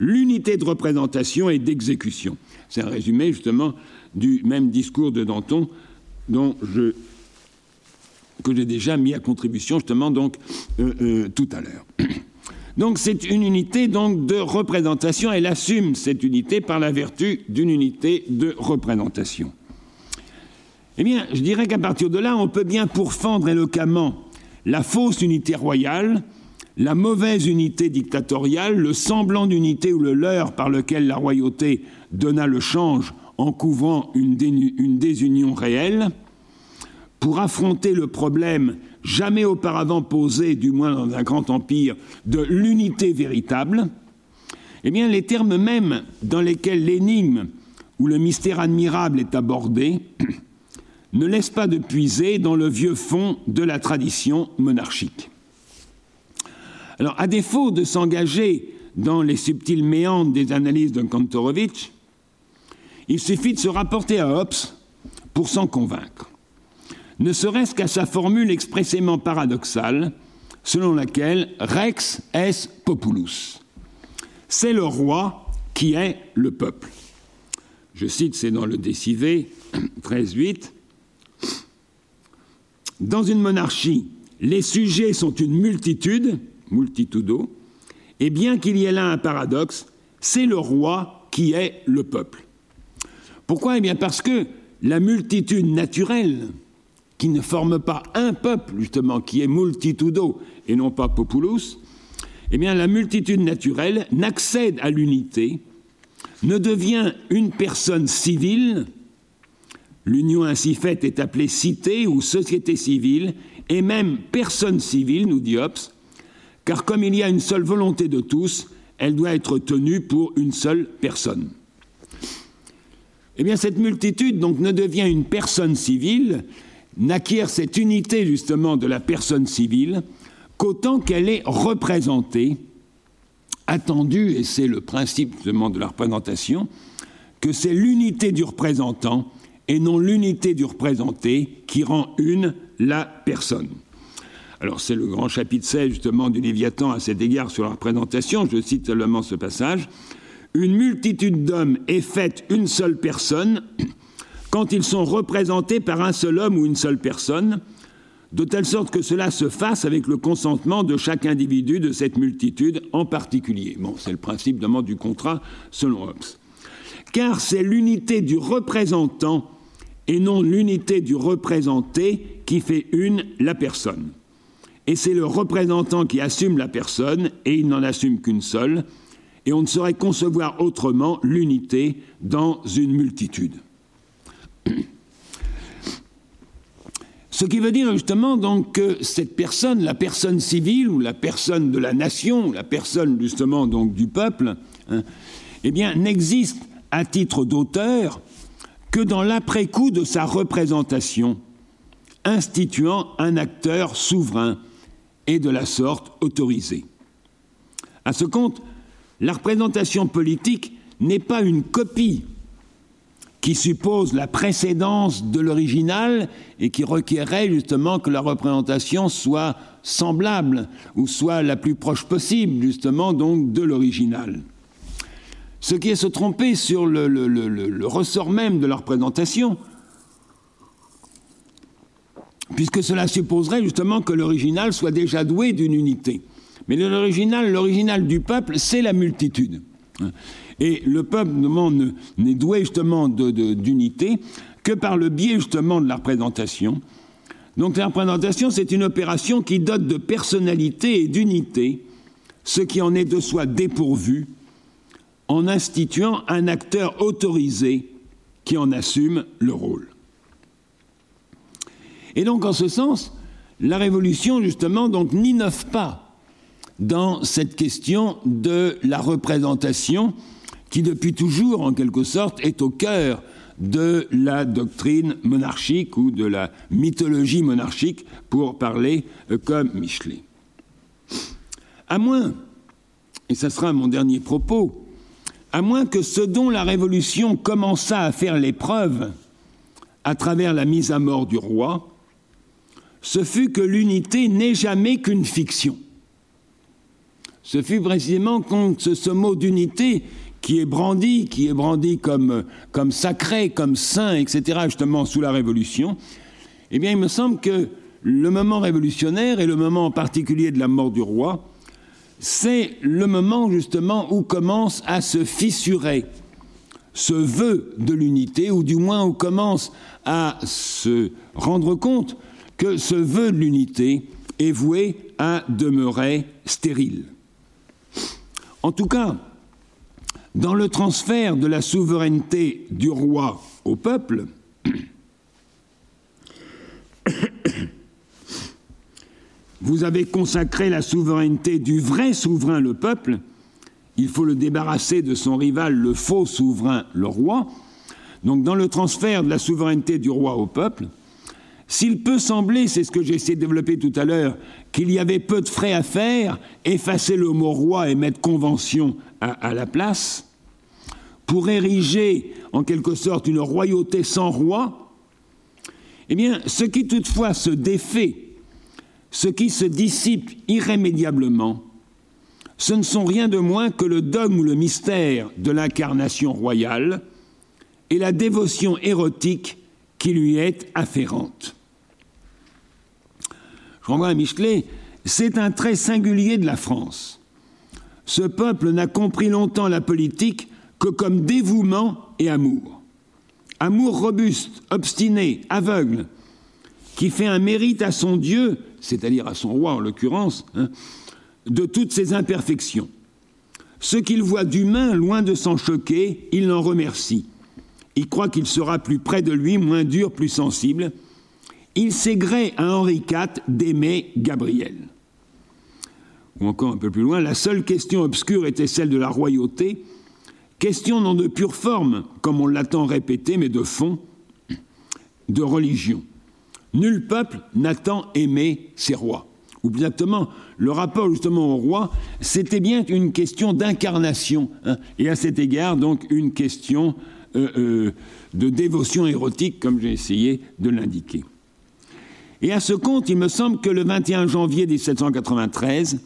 l'unité de représentation et d'exécution. C'est un résumé justement du même discours de Danton dont que j'ai déjà mis à contribution justement donc euh, euh, tout à l'heure. Donc c'est une unité donc de représentation. Elle assume cette unité par la vertu d'une unité de représentation. Eh bien, je dirais qu'à partir de là, on peut bien pourfendre éloquemment la fausse unité royale, la mauvaise unité dictatoriale, le semblant d'unité ou le leurre par lequel la royauté donna le change en couvrant une, une désunion réelle, pour affronter le problème jamais auparavant posé, du moins dans un grand empire, de l'unité véritable, eh bien, les termes mêmes dans lesquels l'énigme ou le mystère admirable est abordé ne laisse pas de puiser dans le vieux fond de la tradition monarchique. Alors, à défaut de s'engager dans les subtils méandres des analyses de Kantorowicz, il suffit de se rapporter à Hobbes pour s'en convaincre, ne serait-ce qu'à sa formule expressément paradoxale, selon laquelle Rex est populus. C'est le roi qui est le peuple. Je cite, c'est dans le Décivé 13.8, dans une monarchie, les sujets sont une multitude, multitudo, et bien qu'il y ait là un paradoxe, c'est le roi qui est le peuple. Pourquoi? Eh bien parce que la multitude naturelle, qui ne forme pas un peuple, justement, qui est multitudo et non pas populus, eh bien la multitude naturelle n'accède à l'unité, ne devient une personne civile, L'union ainsi faite est appelée cité ou société civile, et même personne civile, nous dit Hobbes, car comme il y a une seule volonté de tous, elle doit être tenue pour une seule personne. Eh bien, cette multitude donc ne devient une personne civile, n'acquiert cette unité justement de la personne civile qu'autant qu'elle est représentée, attendue, et c'est le principe justement de la représentation, que c'est l'unité du représentant et non l'unité du représenté qui rend une la personne. Alors c'est le grand chapitre 16 justement du Léviathan à cet égard sur la représentation, je cite seulement ce passage. Une multitude d'hommes est faite une seule personne quand ils sont représentés par un seul homme ou une seule personne, de telle sorte que cela se fasse avec le consentement de chaque individu de cette multitude en particulier. Bon, c'est le principe du contrat selon Hobbes. Car c'est l'unité du représentant et non l'unité du représenté qui fait une la personne. Et c'est le représentant qui assume la personne, et il n'en assume qu'une seule, et on ne saurait concevoir autrement l'unité dans une multitude. Ce qui veut dire justement donc que cette personne, la personne civile ou la personne de la nation, la personne justement donc du peuple, hein, eh bien n'existe à titre d'auteur que dans l'après-coup de sa représentation, instituant un acteur souverain et de la sorte autorisé. À ce compte, la représentation politique n'est pas une copie qui suppose la précédence de l'original et qui requérait justement que la représentation soit semblable ou soit la plus proche possible justement donc de l'original. Ce qui est se tromper sur le, ressort même de la représentation, puisque cela supposerait justement que l'original soit déjà doué d'une unité. Mais l'original, l'original du peuple, c'est la multitude. Et le peuple n'est doué justement d'unité que par le biais justement de la représentation. Donc la représentation, c'est une opération qui dote de personnalité et d'unité ce qui en est de soi dépourvu en instituant un acteur autorisé qui en assume le rôle. Et donc en ce sens, la Révolution justement donc n'innove pas dans cette question de la représentation qui depuis toujours, en quelque sorte, est au cœur de la doctrine monarchique ou de la mythologie monarchique, pour parler euh, comme Michelet. À moins, et ce sera mon dernier propos, à moins que ce dont la Révolution commença à faire l'épreuve à travers la mise à mort du roi, ce fut que l'unité n'est jamais qu'une fiction. Ce fut précisément contre ce mot d'unité qui est brandi, qui est brandi comme, comme sacré, comme saint, etc., justement sous la Révolution, eh bien, il me semble que le moment révolutionnaire et le moment en particulier de la mort du roi, c'est le moment justement où commence à se fissurer ce vœu de l'unité, ou du moins où commence à se rendre compte que ce vœu de l'unité est voué à demeurer stérile. En tout cas, dans le transfert de la souveraineté du roi au peuple, vous avez consacré la souveraineté du vrai souverain, le peuple, il faut le débarrasser de son rival, le faux souverain, le roi. Donc dans le transfert de la souveraineté du roi au peuple, s'il peut sembler, c'est ce que j'ai essayé de développer tout à l'heure, qu'il y avait peu de frais à faire, effacer le mot roi et mettre convention à, la place, pour ériger en quelque sorte une royauté sans roi, eh bien, ce qui toutefois se défait, ce qui se dissipe irrémédiablement, ce ne sont rien de moins que le dogme ou le mystère de l'incarnation royale et la dévotion érotique qui lui est afférente. Je renvoie à Michelet, c'est un trait singulier de la France. Ce peuple n'a compris longtemps la politique que comme dévouement et amour. Amour robuste, obstiné, aveugle, qui fait un mérite à son Dieu, c'est-à-dire à son roi en l'occurrence, hein, de toutes ses imperfections. Ce qu'il voit d'humain, loin de s'en choquer, il l'en remercie. Il croit qu'il sera plus près de lui, moins dur, plus sensible, il s'aigrait à Henri IV d'aimer Gabriel. Ou encore un peu plus loin, la seule question obscure était celle de la royauté, question non de pure forme, comme on l'attend répété, mais de fond, de religion. Nul peuple n'a tant aimé ses rois. Ou plus exactement, le rapport justement au roi, c'était bien une question d'incarnation, hein, et à cet égard donc une question euh, euh, de dévotion érotique, comme j'ai essayé de l'indiquer. Et à ce compte, il me semble que le 21 janvier 1793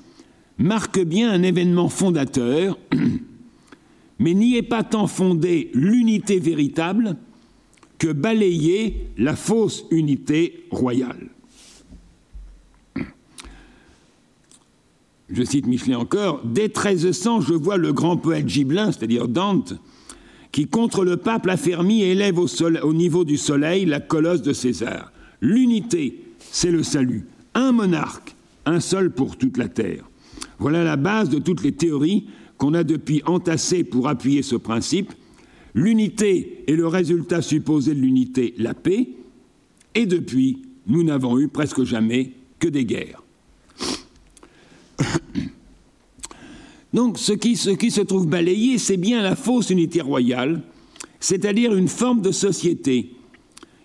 marque bien un événement fondateur, mais n'y est pas tant fondée l'unité véritable que balayer la fausse unité royale. Je cite Michelet encore, Dès 1300, je vois le grand poète gibelin, c'est-à-dire Dante, qui contre le pape affermi élève au, au niveau du soleil la colosse de César. L'unité, c'est le salut. Un monarque, un seul pour toute la terre. Voilà la base de toutes les théories qu'on a depuis entassées pour appuyer ce principe, L'unité est le résultat supposé de l'unité, la paix, et depuis, nous n'avons eu presque jamais que des guerres. Donc ce qui, se trouve balayé, c'est bien la fausse unité royale, c'est-à-dire une forme de société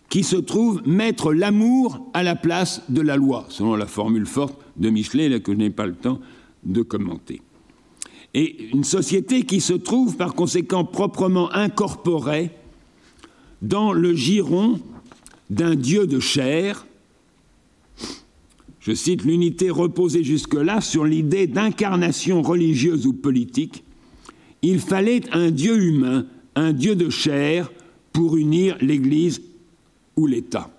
qui se trouve mettre l'amour à la place de la loi, selon la formule forte de Michelet, que je n'ai pas le temps de commenter. Et une société qui se trouve par conséquent proprement incorporée dans le giron d'un Dieu de chair, je cite, l'unité reposée jusque-là sur l'idée d'incarnation religieuse ou politique, il fallait un Dieu humain, un Dieu de chair, pour unir l'Église ou l'État.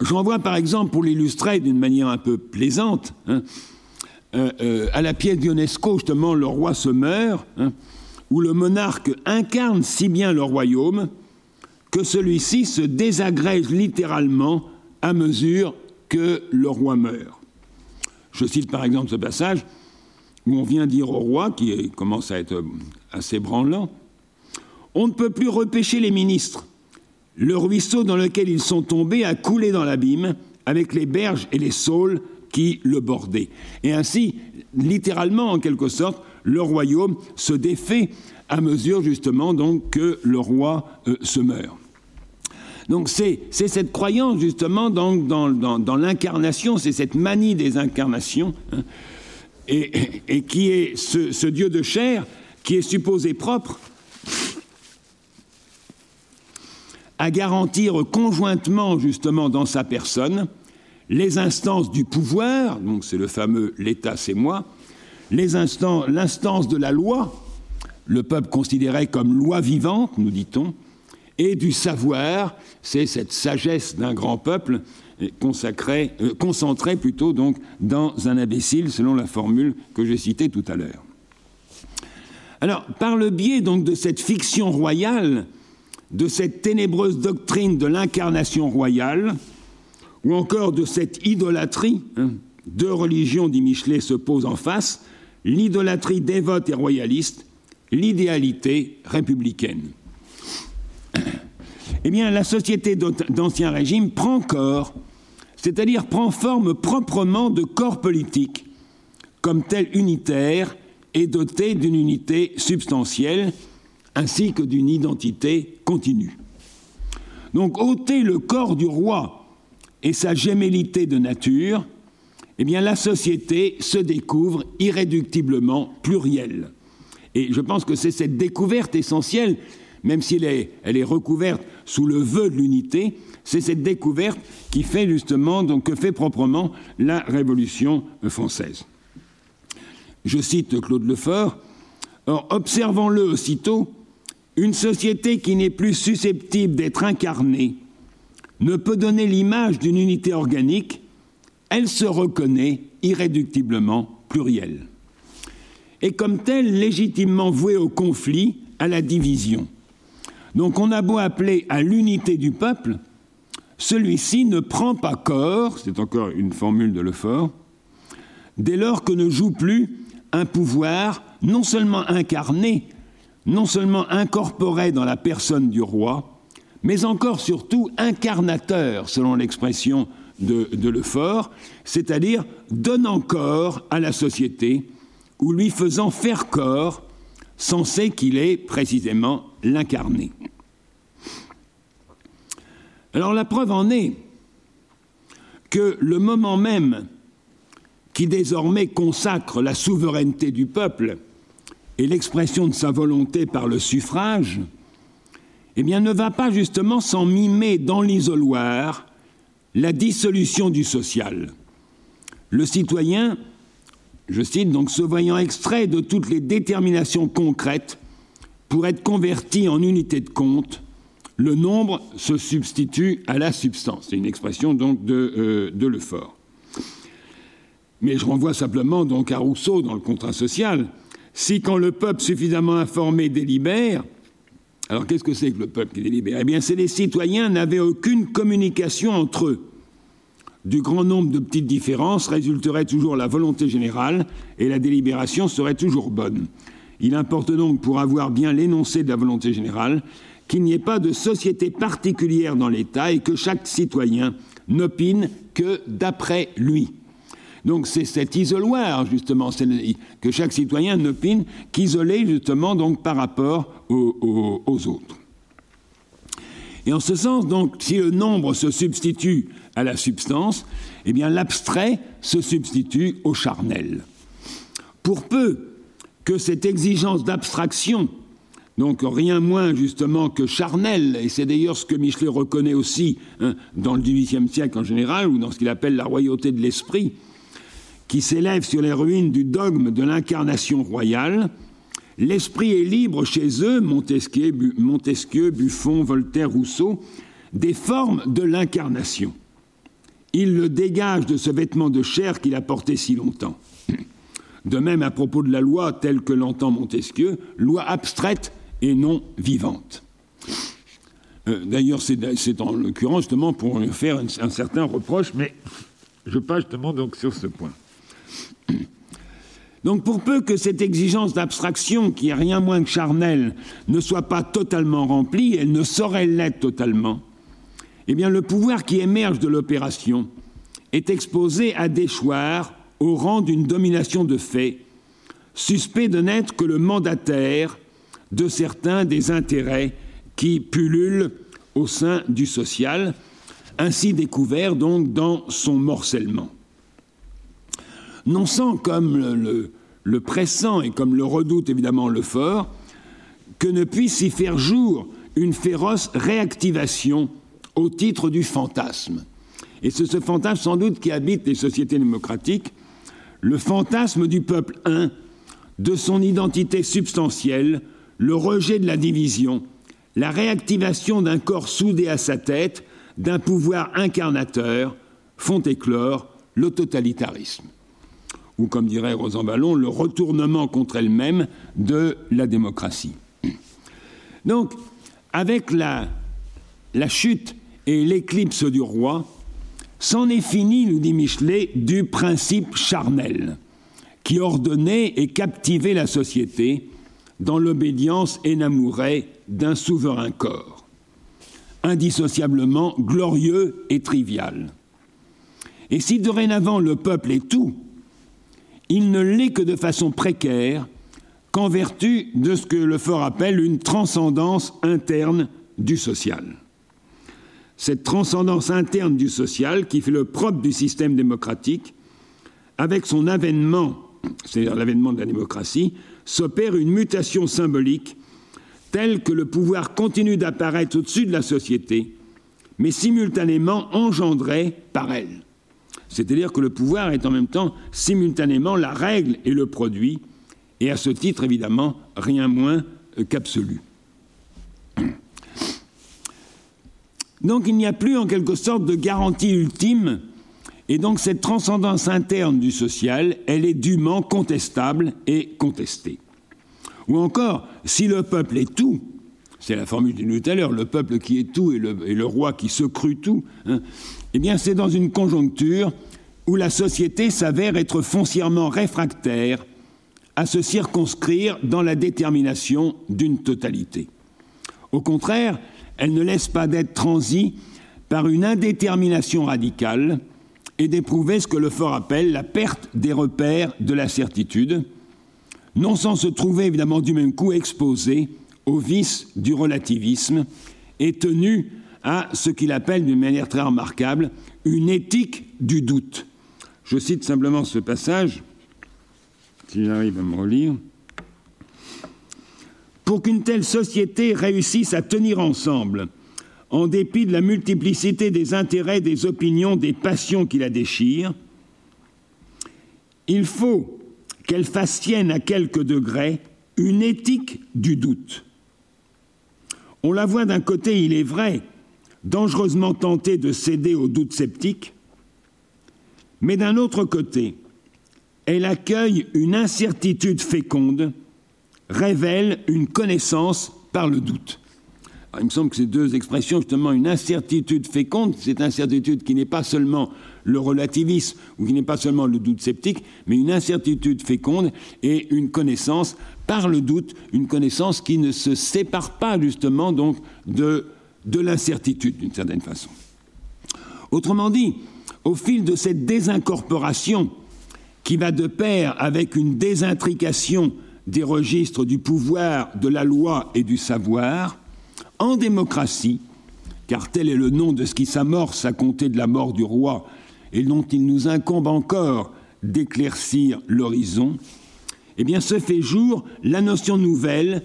J'en vois par exemple, pour l'illustrer d'une manière un peu plaisante, hein, euh, euh, à la pièce d'Ionesco, justement, Le roi se meurt, hein, où le monarque incarne si bien le royaume que celui-ci se désagrège littéralement à mesure que le roi meurt. Je cite par exemple ce passage où on vient dire au roi, qui commence à être assez branlant, on ne peut plus repêcher les ministres. Le ruisseau dans lequel ils sont tombés a coulé dans l'abîme avec les berges et les saules qui le bordaient. Et ainsi, littéralement, en quelque sorte, le royaume se défait à mesure justement donc que le roi euh, se meurt. Donc c'est cette croyance justement dans, dans, dans, l'incarnation, c'est cette manie des incarnations, hein, et, et, qui est ce, ce Dieu de chair qui est supposé propre à garantir conjointement justement dans sa personne les instances du pouvoir, donc c'est le fameux l'État c'est moi, l'instance de la loi, le peuple considéré comme loi vivante, nous dit-on, et du savoir, c'est cette sagesse d'un grand peuple consacrée, euh, concentrée plutôt donc dans un imbécile, selon la formule que j'ai citée tout à l'heure. Alors, par le biais donc de cette fiction royale, de cette ténébreuse doctrine de l'incarnation royale, ou encore de cette idolâtrie, hein, deux religions, dit Michelet, se posent en face, l'idolâtrie dévote et royaliste, l'idéalité républicaine. Eh bien, la société d'Ancien Régime prend corps, c'est-à-dire prend forme proprement de corps politique, comme tel unitaire et doté d'une unité substantielle, ainsi que d'une identité continue. Donc, ôter le corps du roi et sa gémellité de nature, eh bien, la société se découvre irréductiblement plurielle. Et je pense que c'est cette découverte essentielle, même si elle est, recouverte sous le vœu de l'unité, c'est cette découverte qui fait justement, donc que fait proprement la Révolution française. Je cite Claude Lefort. Or, observons-le aussitôt, une société qui n'est plus susceptible d'être incarnée ne peut donner l'image d'une unité organique, elle se reconnaît irréductiblement plurielle et comme telle légitimement vouée au conflit, à la division. Donc on a beau appeler à l'unité du peuple, celui-ci ne prend pas corps, c'est encore une formule de Lefort, dès lors que ne joue plus un pouvoir non seulement incarné, non seulement incorporé dans la personne du roi, mais encore surtout incarnateur, selon l'expression de, de Lefort, c'est-à-dire donnant corps à la société ou lui faisant faire corps, censé qu'il est précisément l'incarné. Alors la preuve en est que le moment même qui désormais consacre la souveraineté du peuple et l'expression de sa volonté par le suffrage, eh bien ne va pas justement s'en mimer dans l'isoloir la dissolution du social. Le citoyen je cite, donc se voyant extrait de toutes les déterminations concrètes pour être converti en unité de compte, le nombre se substitue à la substance. C'est une expression donc de, euh, Lefort. Mais je renvoie simplement donc à Rousseau dans le contrat social. Si quand le peuple suffisamment informé délibère, alors qu'est-ce que c'est que le peuple qui délibère? Eh bien, c'est les citoyens n'avaient aucune communication entre eux. Du grand nombre de petites différences résulterait toujours la volonté générale et la délibération serait toujours bonne. Il importe donc, pour avoir bien l'énoncé de la volonté générale, qu'il n'y ait pas de société particulière dans l'État et que chaque citoyen n'opine que d'après lui. Donc c'est cet isoloir, justement, que chaque citoyen n'opine qu'isolé, justement, donc par rapport aux, autres. Et en ce sens, donc, si le nombre se substitue à la substance, eh bien l'abstrait se substitue au charnel. Pour peu que cette exigence d'abstraction donc rien moins justement que charnel, et c'est d'ailleurs ce que Michelet reconnaît aussi hein, dans le XVIIIe siècle en général, ou dans ce qu'il appelle la royauté de l'esprit, qui s'élève sur les ruines du dogme de l'incarnation royale. L'esprit est libre chez eux, Montesquieu, Buffon, Voltaire, Rousseau, des formes de l'incarnation. Il le dégage de ce vêtement de chair qu'il a porté si longtemps. De même, à propos de la loi telle que l'entend Montesquieu, loi abstraite et non vivante. Euh, D'ailleurs, c'est en l'occurrence justement pour faire un, un, certain reproche, mais je passe justement donc sur ce point. Donc pour peu que cette exigence d'abstraction, qui est rien moins que charnelle, ne soit pas totalement remplie, elle ne saurait l'être totalement, eh bien le pouvoir qui émerge de l'opération est exposé à déchoir au rang d'une domination de fait, suspect de n'être que le mandataire de certains des intérêts qui pullulent au sein du social, ainsi découvert donc dans son morcellement. Non sans, comme le, pressant et comme le redoute évidemment le fort, que ne puisse y faire jour une féroce réactivation au titre du fantasme. Et c'est ce fantasme sans doute qui habite les sociétés démocratiques, le fantasme du peuple un, de son identité substantielle, le rejet de la division, la réactivation d'un corps soudé à sa tête, d'un pouvoir incarnateur, font éclore le totalitarisme. Ou, comme dirait Rosanvallon, le retournement contre elle-même de la démocratie. Donc, avec la, la chute et l'éclipse du roi, c'en est fini, nous dit Michelet, du principe charnel qui ordonnait et captivait la société dans l'obédience énamourée d'un souverain corps, indissociablement glorieux et trivial. Et si dorénavant le peuple est tout, il ne l'est que de façon précaire qu'en vertu de ce que le fort appelle une transcendance interne du social. Cette transcendance interne du social qui fait le propre du système démocratique, avec son avènement, c'est-à-dire l'avènement de la démocratie, s'opère une mutation symbolique telle que le pouvoir continue d'apparaître au-dessus de la société, mais simultanément engendré par elle. C'est-à-dire que le pouvoir est en même temps simultanément la règle et le produit, et à ce titre, évidemment, rien moins qu'absolu. Donc il n'y a plus en quelque sorte de garantie ultime, et donc cette transcendance interne du social, elle est dûment contestable et contestée. Ou encore, si le peuple est tout, c'est la formule du tout à l'heure, le peuple qui est tout et le, et le roi qui se crut tout, hein, eh bien c'est dans une conjoncture où la société s'avère être foncièrement réfractaire à se circonscrire dans la détermination d'une totalité. Au contraire, elle ne laisse pas d'être transie par une indétermination radicale et d'éprouver ce que le fort appelle la perte des repères de la certitude, non sans se trouver évidemment du même coup exposé au vice du relativisme et tenu à ce qu'il appelle d'une manière très remarquable une éthique du doute. Je cite simplement ce passage, si j'arrive à me relire. Pour qu'une telle société réussisse à tenir ensemble, en dépit de la multiplicité des intérêts, des opinions, des passions qui la déchirent, il faut qu'elle fasse sienne à quelques degrés une éthique du doute. On la voit d'un côté, il est vrai, dangereusement tentée de céder aux doutes sceptiques, mais d'un autre côté, elle accueille une incertitude féconde, révèle une connaissance par le doute. il me semble que ces deux expressions, justement, une incertitude féconde, cette incertitude qui n'est pas seulement le relativisme ou qui n'est pas seulement le doute sceptique, mais une incertitude féconde et une connaissance par le doute, une connaissance qui ne se sépare pas justement donc de, de l'incertitude d'une certaine façon. Autrement dit, au fil de cette désincorporation qui va de pair avec une désintrication des registres du pouvoir, de la loi et du savoir, en démocratie, car tel est le nom de ce qui s'amorce à compter de la mort du roi et dont il nous incombe encore d'éclaircir l'horizon, eh bien se fait jour la notion nouvelle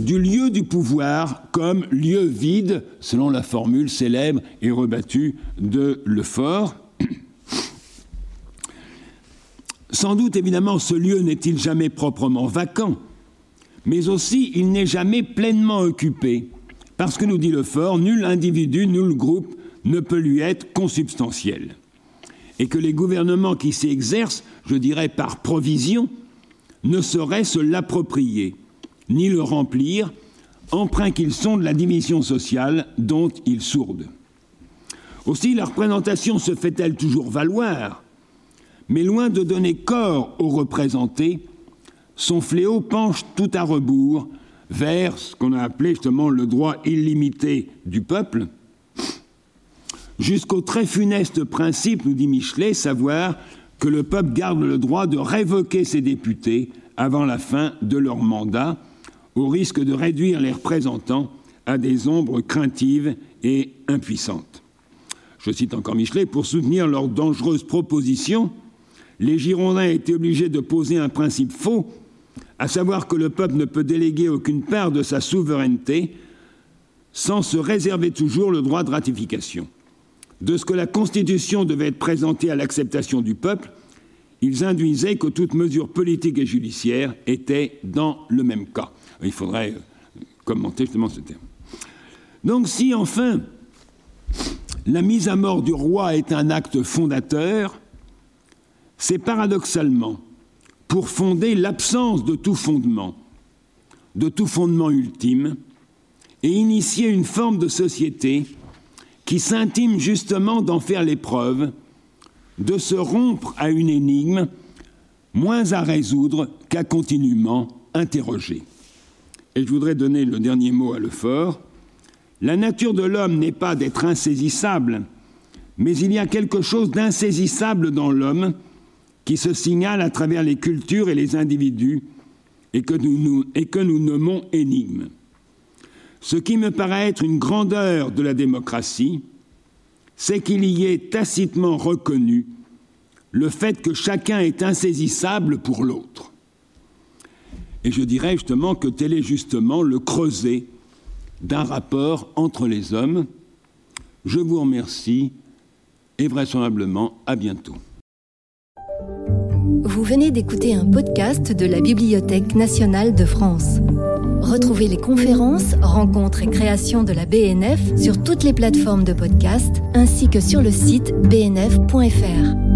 du lieu du pouvoir comme lieu vide, selon la formule célèbre et rebattue de Lefort. Sans doute, évidemment, ce lieu n'est-il jamais proprement vacant, mais aussi il n'est jamais pleinement occupé, parce que, nous dit Lefort, nul individu, nul groupe ne peut lui être consubstantiel et que les gouvernements qui s'y exercent, je dirais par provision, ne sauraient se l'approprier, ni le remplir, emprunts qu'ils sont de la division sociale dont ils sourdent. Aussi, la représentation se fait-elle toujours valoir, mais loin de donner corps aux représentés, son fléau penche tout à rebours vers ce qu'on a appelé justement le droit illimité du peuple, jusqu'au très funeste principe, nous dit Michelet, savoir que le peuple garde le droit de révoquer ses députés avant la fin de leur mandat, au risque de réduire les représentants à des ombres craintives et impuissantes. Je cite encore Michelet, pour soutenir leurs dangereuses propositions, les Girondins étaient obligés de poser un principe faux, à savoir que le peuple ne peut déléguer aucune part de sa souveraineté sans se réserver toujours le droit de ratification de ce que la Constitution devait être présentée à l'acceptation du peuple, ils induisaient que toute mesure politique et judiciaire était dans le même cas. Il faudrait euh, commenter justement ce terme. Donc si enfin la mise à mort du roi est un acte fondateur, c'est paradoxalement pour fonder l'absence de tout fondement, de tout fondement ultime, et initier une forme de société qui s'intime justement d'en faire l'épreuve, de se rompre à une énigme moins à résoudre qu'à continuellement interroger. Et je voudrais donner le dernier mot à Lefort. La nature de l'homme n'est pas d'être insaisissable, mais il y a quelque chose d'insaisissable dans l'homme qui se signale à travers les cultures et les individus et que nous, et que nous nommons énigme. Ce qui me paraît être une grandeur de la démocratie, c'est qu'il y est tacitement reconnu le fait que chacun est insaisissable pour l'autre. Et je dirais justement que tel est justement le creuset d'un rapport entre les hommes. Je vous remercie et vraisemblablement à bientôt. Vous venez d'écouter un podcast de la Bibliothèque nationale de France. Retrouvez les conférences, rencontres et créations de la BNF sur toutes les plateformes de podcast ainsi que sur le site bnf.fr.